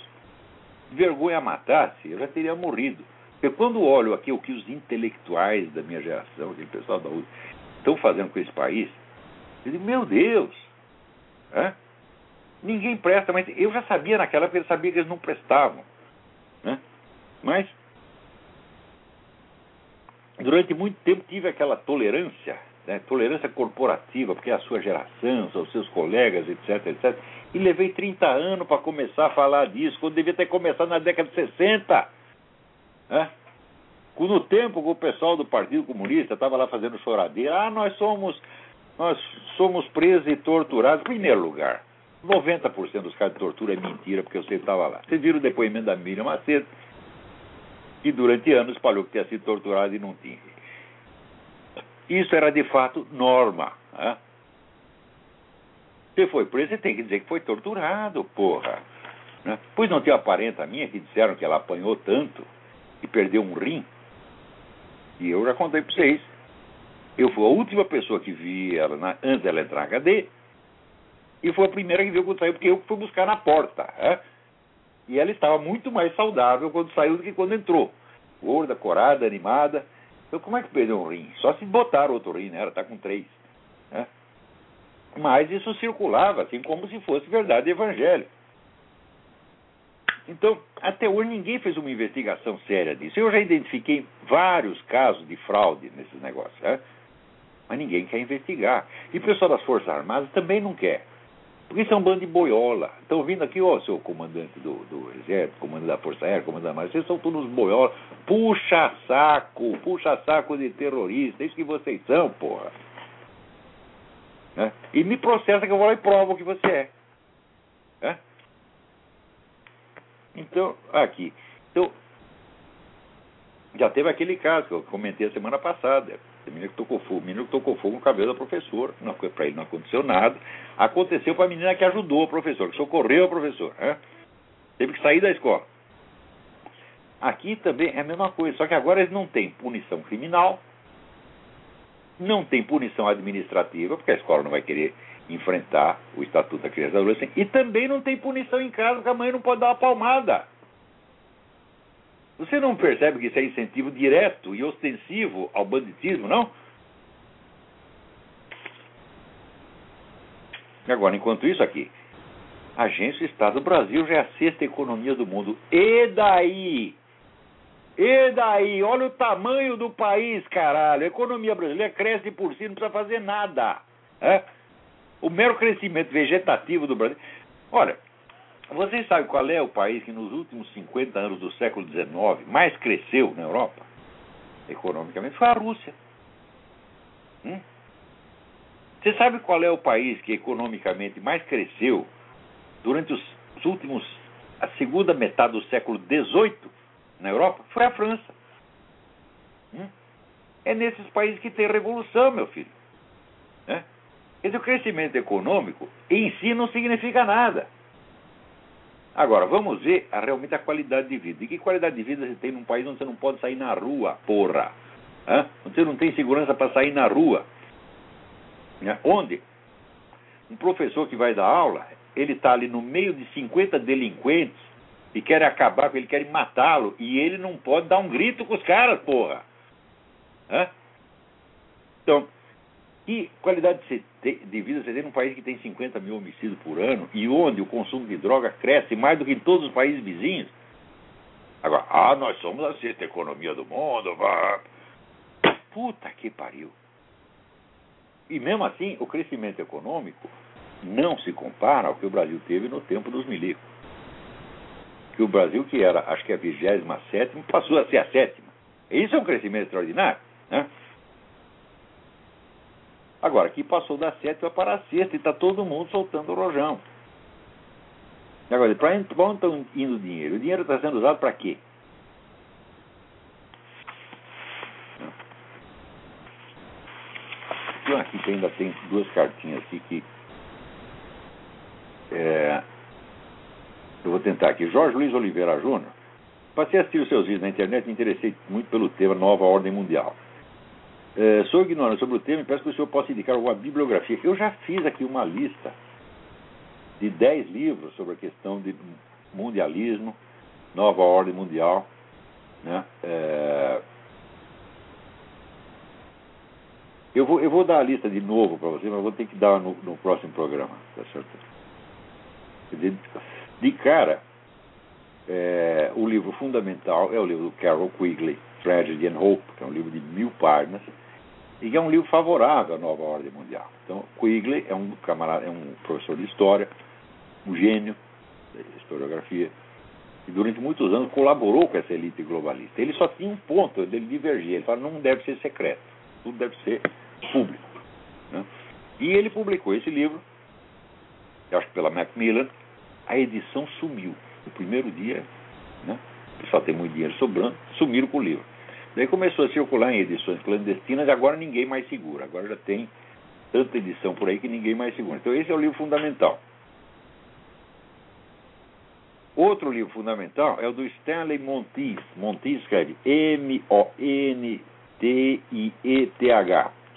vergonha matasse, eu já teria morrido. Porque quando olho aqui o que os intelectuais da minha geração, aquele pessoal da USP, estão fazendo com esse país, eu digo, meu Deus, ninguém presta, mas eu já sabia naquela época, eu sabia que eles não prestavam. Né? Mas, durante muito tempo tive aquela tolerância, né? tolerância corporativa, porque é a sua geração, são os seus colegas, etc, etc. E levei 30 anos para começar a falar disso, quando devia ter começado na década de 60. Né? No tempo que o pessoal do Partido Comunista estava lá fazendo choradeira, ah, nós somos, nós somos presos e torturados. Em primeiro lugar, 90% dos casos de tortura é mentira, porque você estava lá. Vocês viram o depoimento da Miriam Macedo, que durante anos falou que tinha sido torturado e não tinha. Isso era de fato norma. Né? Você foi preso, você tem que dizer que foi torturado, porra. Né? Pois não tinha parenta minha que disseram que ela apanhou tanto e perdeu um rim. E eu já contei para vocês. Eu fui a última pessoa que vi ela na, antes dela entrar na cadeia. E foi a primeira que viu quando saiu, porque eu fui buscar na porta. É? E ela estava muito mais saudável quando saiu do que quando entrou. Gorda, corada, animada. Então, como é que perdeu um rim? Só se botar outro rim, né? Ela está com três. É? Mas isso circulava, assim, como se fosse verdade evangélica. Então, até hoje ninguém fez uma investigação séria disso. Eu já identifiquei vários casos de fraude nesses negócios, né? mas ninguém quer investigar. E o pessoal das Forças Armadas também não quer. Porque isso é um bando de boiola. Estão vindo aqui, ó, seu comandante do, do Exército, comandante da Força Aérea, comandante da Marinha, vocês são todos boiola. Puxa saco, puxa saco de terrorista, é isso que vocês são, porra. Né? E me processa que eu vou lá e provo que você é. Né? Então, aqui. Então, já teve aquele caso que eu comentei a semana passada. O menino que tocou fogo, menino que tocou fogo no cabelo da professora. Para ele não aconteceu nada. Aconteceu para a menina que ajudou o professor, que socorreu o professor. Né? Teve que sair da escola. Aqui também é a mesma coisa, só que agora eles não têm punição criminal, não tem punição administrativa, porque a escola não vai querer enfrentar o Estatuto da Criança e do Adolescente. E também não tem punição em casa, porque a mãe não pode dar uma palmada. Você não percebe que isso é incentivo direto e ostensivo ao banditismo, não? Agora, enquanto isso aqui, a agência Estado do Brasil já é a sexta economia do mundo. E daí? E daí? Olha o tamanho do país, caralho. A economia brasileira cresce por si, não precisa fazer nada. É? O mero crescimento vegetativo do Brasil. Olha, vocês sabem qual é o país que nos últimos 50 anos do século XIX mais cresceu na Europa? Economicamente, foi a Rússia. Hum? Você sabe qual é o país que economicamente mais cresceu durante os, os últimos. a segunda metade do século XVIII na Europa? Foi a França. Hum? É nesses países que tem revolução, meu filho. É? Quer dizer, o crescimento econômico em si não significa nada. Agora, vamos ver a, realmente a qualidade de vida. E que qualidade de vida você tem num país onde você não pode sair na rua, porra? Hã? Onde você não tem segurança para sair na rua? Né? Onde? Um professor que vai dar aula, ele está ali no meio de 50 delinquentes e querem acabar com ele, querem matá-lo, e ele não pode dar um grito com os caras, porra. Hã? Então, que qualidade de vida você tem num país que tem 50 mil homicídios por ano e onde o consumo de droga cresce mais do que em todos os países vizinhos? Agora, ah, nós somos a sexta economia do mundo. Puta que pariu. E mesmo assim, o crescimento econômico não se compara ao que o Brasil teve no tempo dos milicos. Que o Brasil, que era, acho que a 27 passou a ser a sétima. Isso é um crescimento extraordinário. Né? Agora, aqui passou da sétima para a sexta e está todo mundo soltando o rojão. Agora, para onde está indo o dinheiro? O dinheiro está sendo usado para quê? Então, aqui ainda tem duas cartinhas aqui que é, eu vou tentar aqui. Jorge Luiz Oliveira Júnior. Passei a assistir os seus vídeos na internet e me interessei muito pelo tema Nova Ordem Mundial. É, sou ignorante sobre o tema e peço que o senhor possa indicar alguma bibliografia. Eu já fiz aqui uma lista de 10 livros sobre a questão de mundialismo, Nova Ordem Mundial. Né? É, eu, vou, eu vou dar a lista de novo para você, mas vou ter que dar no, no próximo programa. Tá certo? De, de cara, é, o livro fundamental é o livro do Carol Quigley, Tragedy and Hope, que é um livro de mil páginas, e é um livro favorável à nova ordem mundial. Então, Quigley é um camarada, é um professor de história, um gênio de historiografia, e durante muitos anos colaborou com essa elite globalista. Ele só tinha um ponto, ele divergia, ele fala não deve ser secreto, tudo deve ser público. Né? E ele publicou esse livro, acho que pela Macmillan, a edição sumiu. No primeiro dia, né? pessoal tem muito dinheiro sobrando, sumiram com o livro. Daí começou a circular em edições clandestinas agora ninguém mais segura. Agora já tem tanta edição por aí que ninguém mais segura. Então esse é o livro fundamental. Outro livro fundamental é o do Stanley Monteith. Monteith escreve M-O-N-T-I-E-T-H.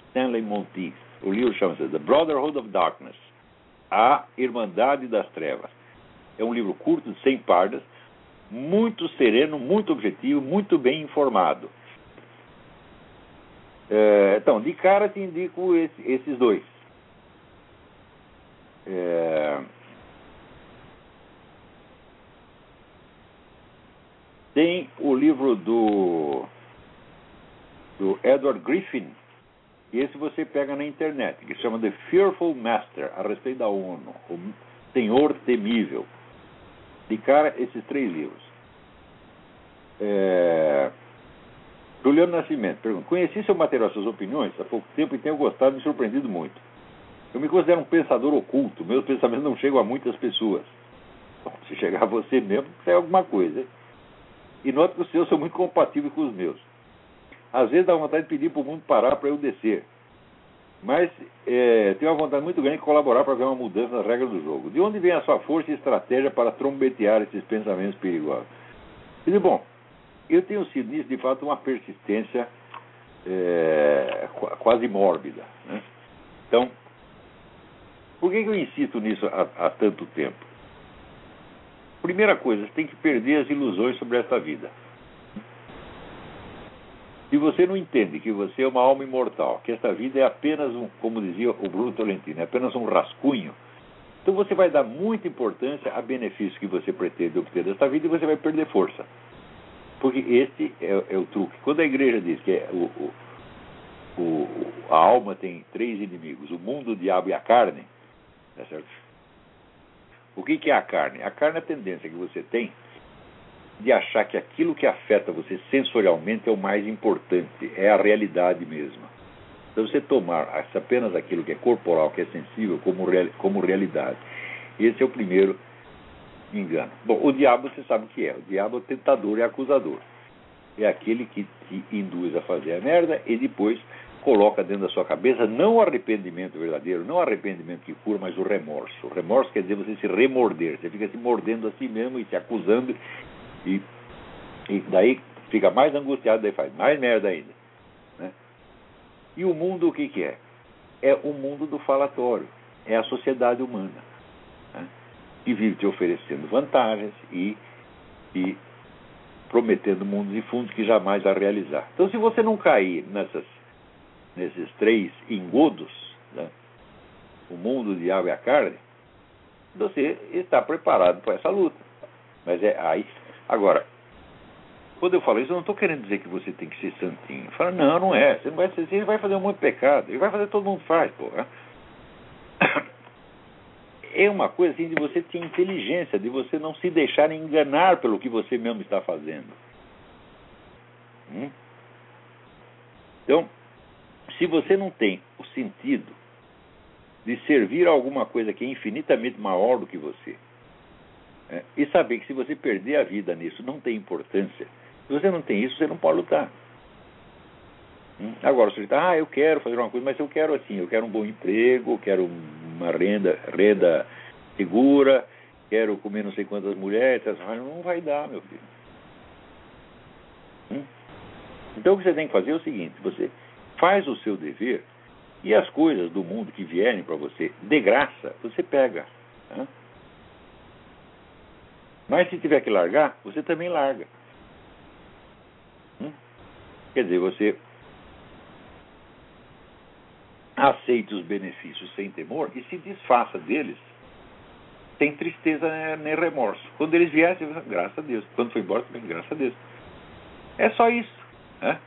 Stanley Monteith. O livro chama-se The Brotherhood of Darkness. A Irmandade das Trevas. É um livro curto, de 100 páginas, muito sereno, muito objetivo, muito bem informado. É, então, de cara te indico esse, esses dois. É, tem o livro do, do Edward Griffin, e esse você pega na internet, que chama The Fearful Master, a respeito da ONU, o Senhor Temível. De cara, esses três livros. É... Juliano Nascimento pergunta: Conheci seu material, suas opiniões há pouco tempo e tenho gostado e me surpreendido muito. Eu me considero um pensador oculto, meus pensamentos não chegam a muitas pessoas. Bom, se chegar a você mesmo, é alguma coisa. E noto que os seus são muito compatíveis com os meus. Às vezes dá vontade de pedir para o mundo parar para eu descer. Mas é, tenho uma vontade muito grande de colaborar para ver uma mudança nas regras do jogo. De onde vem a sua força e estratégia para trombetear esses pensamentos perigosos? E bom, eu tenho sido nisso, de fato, uma persistência é, quase mórbida. Né? Então, por que, eu insisto nisso há, há tanto tempo? Primeira coisa, você tem que perder as ilusões sobre esta vida. Se você não entende que você é uma alma imortal, que esta vida é apenas um, como dizia o Bruno Tolentino, é apenas um rascunho, então você vai dar muita importância a benefícios que você pretende obter desta vida e você vai perder força. Porque este é, é o truque. Quando a igreja diz que é o, o, o, a alma tem três inimigos, o mundo, o diabo e a carne, tá certo? o que, que é a carne? A carne é a tendência que você tem de achar que aquilo que afeta você sensorialmente é o mais importante, é a realidade mesma. Então você tomar apenas aquilo que é corporal, que é sensível, como, real, como realidade. Esse é o primeiro engano. Bom, o diabo você sabe o que é. O diabo é o tentador e acusador. É aquele que te induz a fazer a merda e depois coloca dentro da sua cabeça não o arrependimento verdadeiro, não o arrependimento que cura, mas o remorso. O remorso quer dizer você se remorder, você fica se mordendo a si mesmo e se acusando e, e daí fica mais angustiado, daí faz mais merda ainda. Né? E o mundo o que, que é? É o mundo do falatório, é a sociedade humana. Que vive te oferecendo vantagens e, e prometendo mundos e fundos que jamais vai realizar. Então, se você não cair nessas, nesses três engodos, né? o mundo, o diabo e a carne, você está preparado para essa luta. Mas é aí Agora, quando eu falo isso, eu não estou querendo dizer que você tem que ser santinho. Fala, não, não é. Você não vai ser, você vai fazer um monte de pecado. Ele vai fazer, todo mundo faz, porra. É uma coisa assim de você ter inteligência, de você não se deixar enganar pelo que você mesmo está fazendo. Hum? Então, se você não tem o sentido de servir a alguma coisa que é infinitamente maior do que você, é, e saber que se você perder a vida nisso não tem importância, se você não tem isso, você não pode lutar. Hum? Agora, se você está, ah, eu quero fazer uma coisa, mas eu quero assim, eu quero um bom emprego, quero uma renda, renda segura, quero comer não sei quantas mulheres, não vai dar, meu filho. Hum? Então o que você tem que fazer é o seguinte: você faz o seu dever e as coisas do mundo que vierem para você de graça, você pega. Né? Mas se tiver que largar, você também larga. Hum? Quer dizer, você aceite os benefícios sem temor e se desfaça deles sem tristeza nem remorso. Quando eles vierem, graças a Deus. Quando foi embora, também, graças a Deus. É só isso. Né?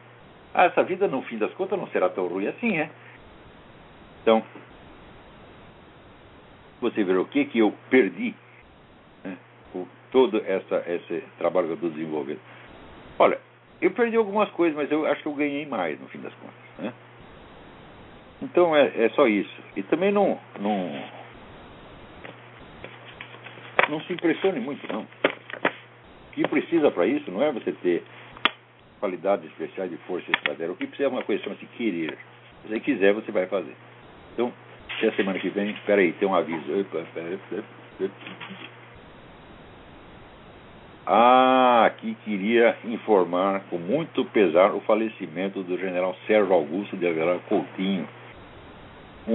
Ah, essa vida, no fim das contas, não será tão ruim assim, é? Então, você vê o que, que eu perdi né, por todo essa, esse trabalho que eu estou desenvolvendo. Olha, eu perdi algumas coisas, mas eu acho que eu ganhei mais, no fim das contas. Então, é, é só isso. E também não, não, não se impressione muito, não. O que precisa para isso não é você ter qualidades especiais de força estratégica. O que precisa é uma coisa chama-se querer. Se você quiser, você vai fazer. Então, até semana que vem, espera aí, tem um aviso. Ah, aqui queria informar com muito pesar o falecimento do general Sérgio Augusto de Avelar Coutinho,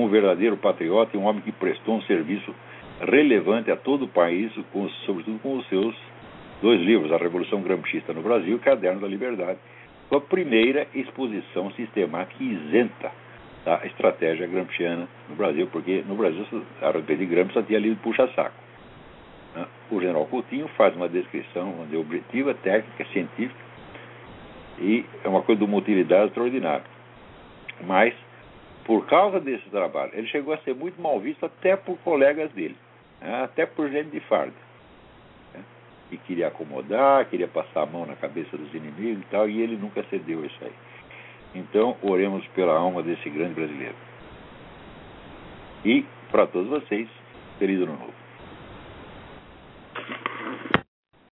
um verdadeiro patriota e um homem que prestou um serviço relevante a todo o país, com, sobretudo com os seus dois livros, A Revolução Gramscista no Brasil e Caderno da Liberdade, com a primeira exposição sistemática e isenta da estratégia gramsciana no Brasil, porque no Brasil, a respeito de Gramsci, só tinha lido puxa-saco. Né? O general Coutinho faz uma descrição é objetiva, técnica, científica, e é uma coisa de uma utilidade extraordinária. Mas, por causa desse trabalho, ele chegou a ser muito mal visto até por colegas dele, né? até por gente de farda que queria acomodar, queria passar a mão na cabeça dos inimigos e tal, e ele nunca cedeu isso aí. Então, oremos pela alma desse grande brasileiro. E, para todos vocês, feliz ano novo.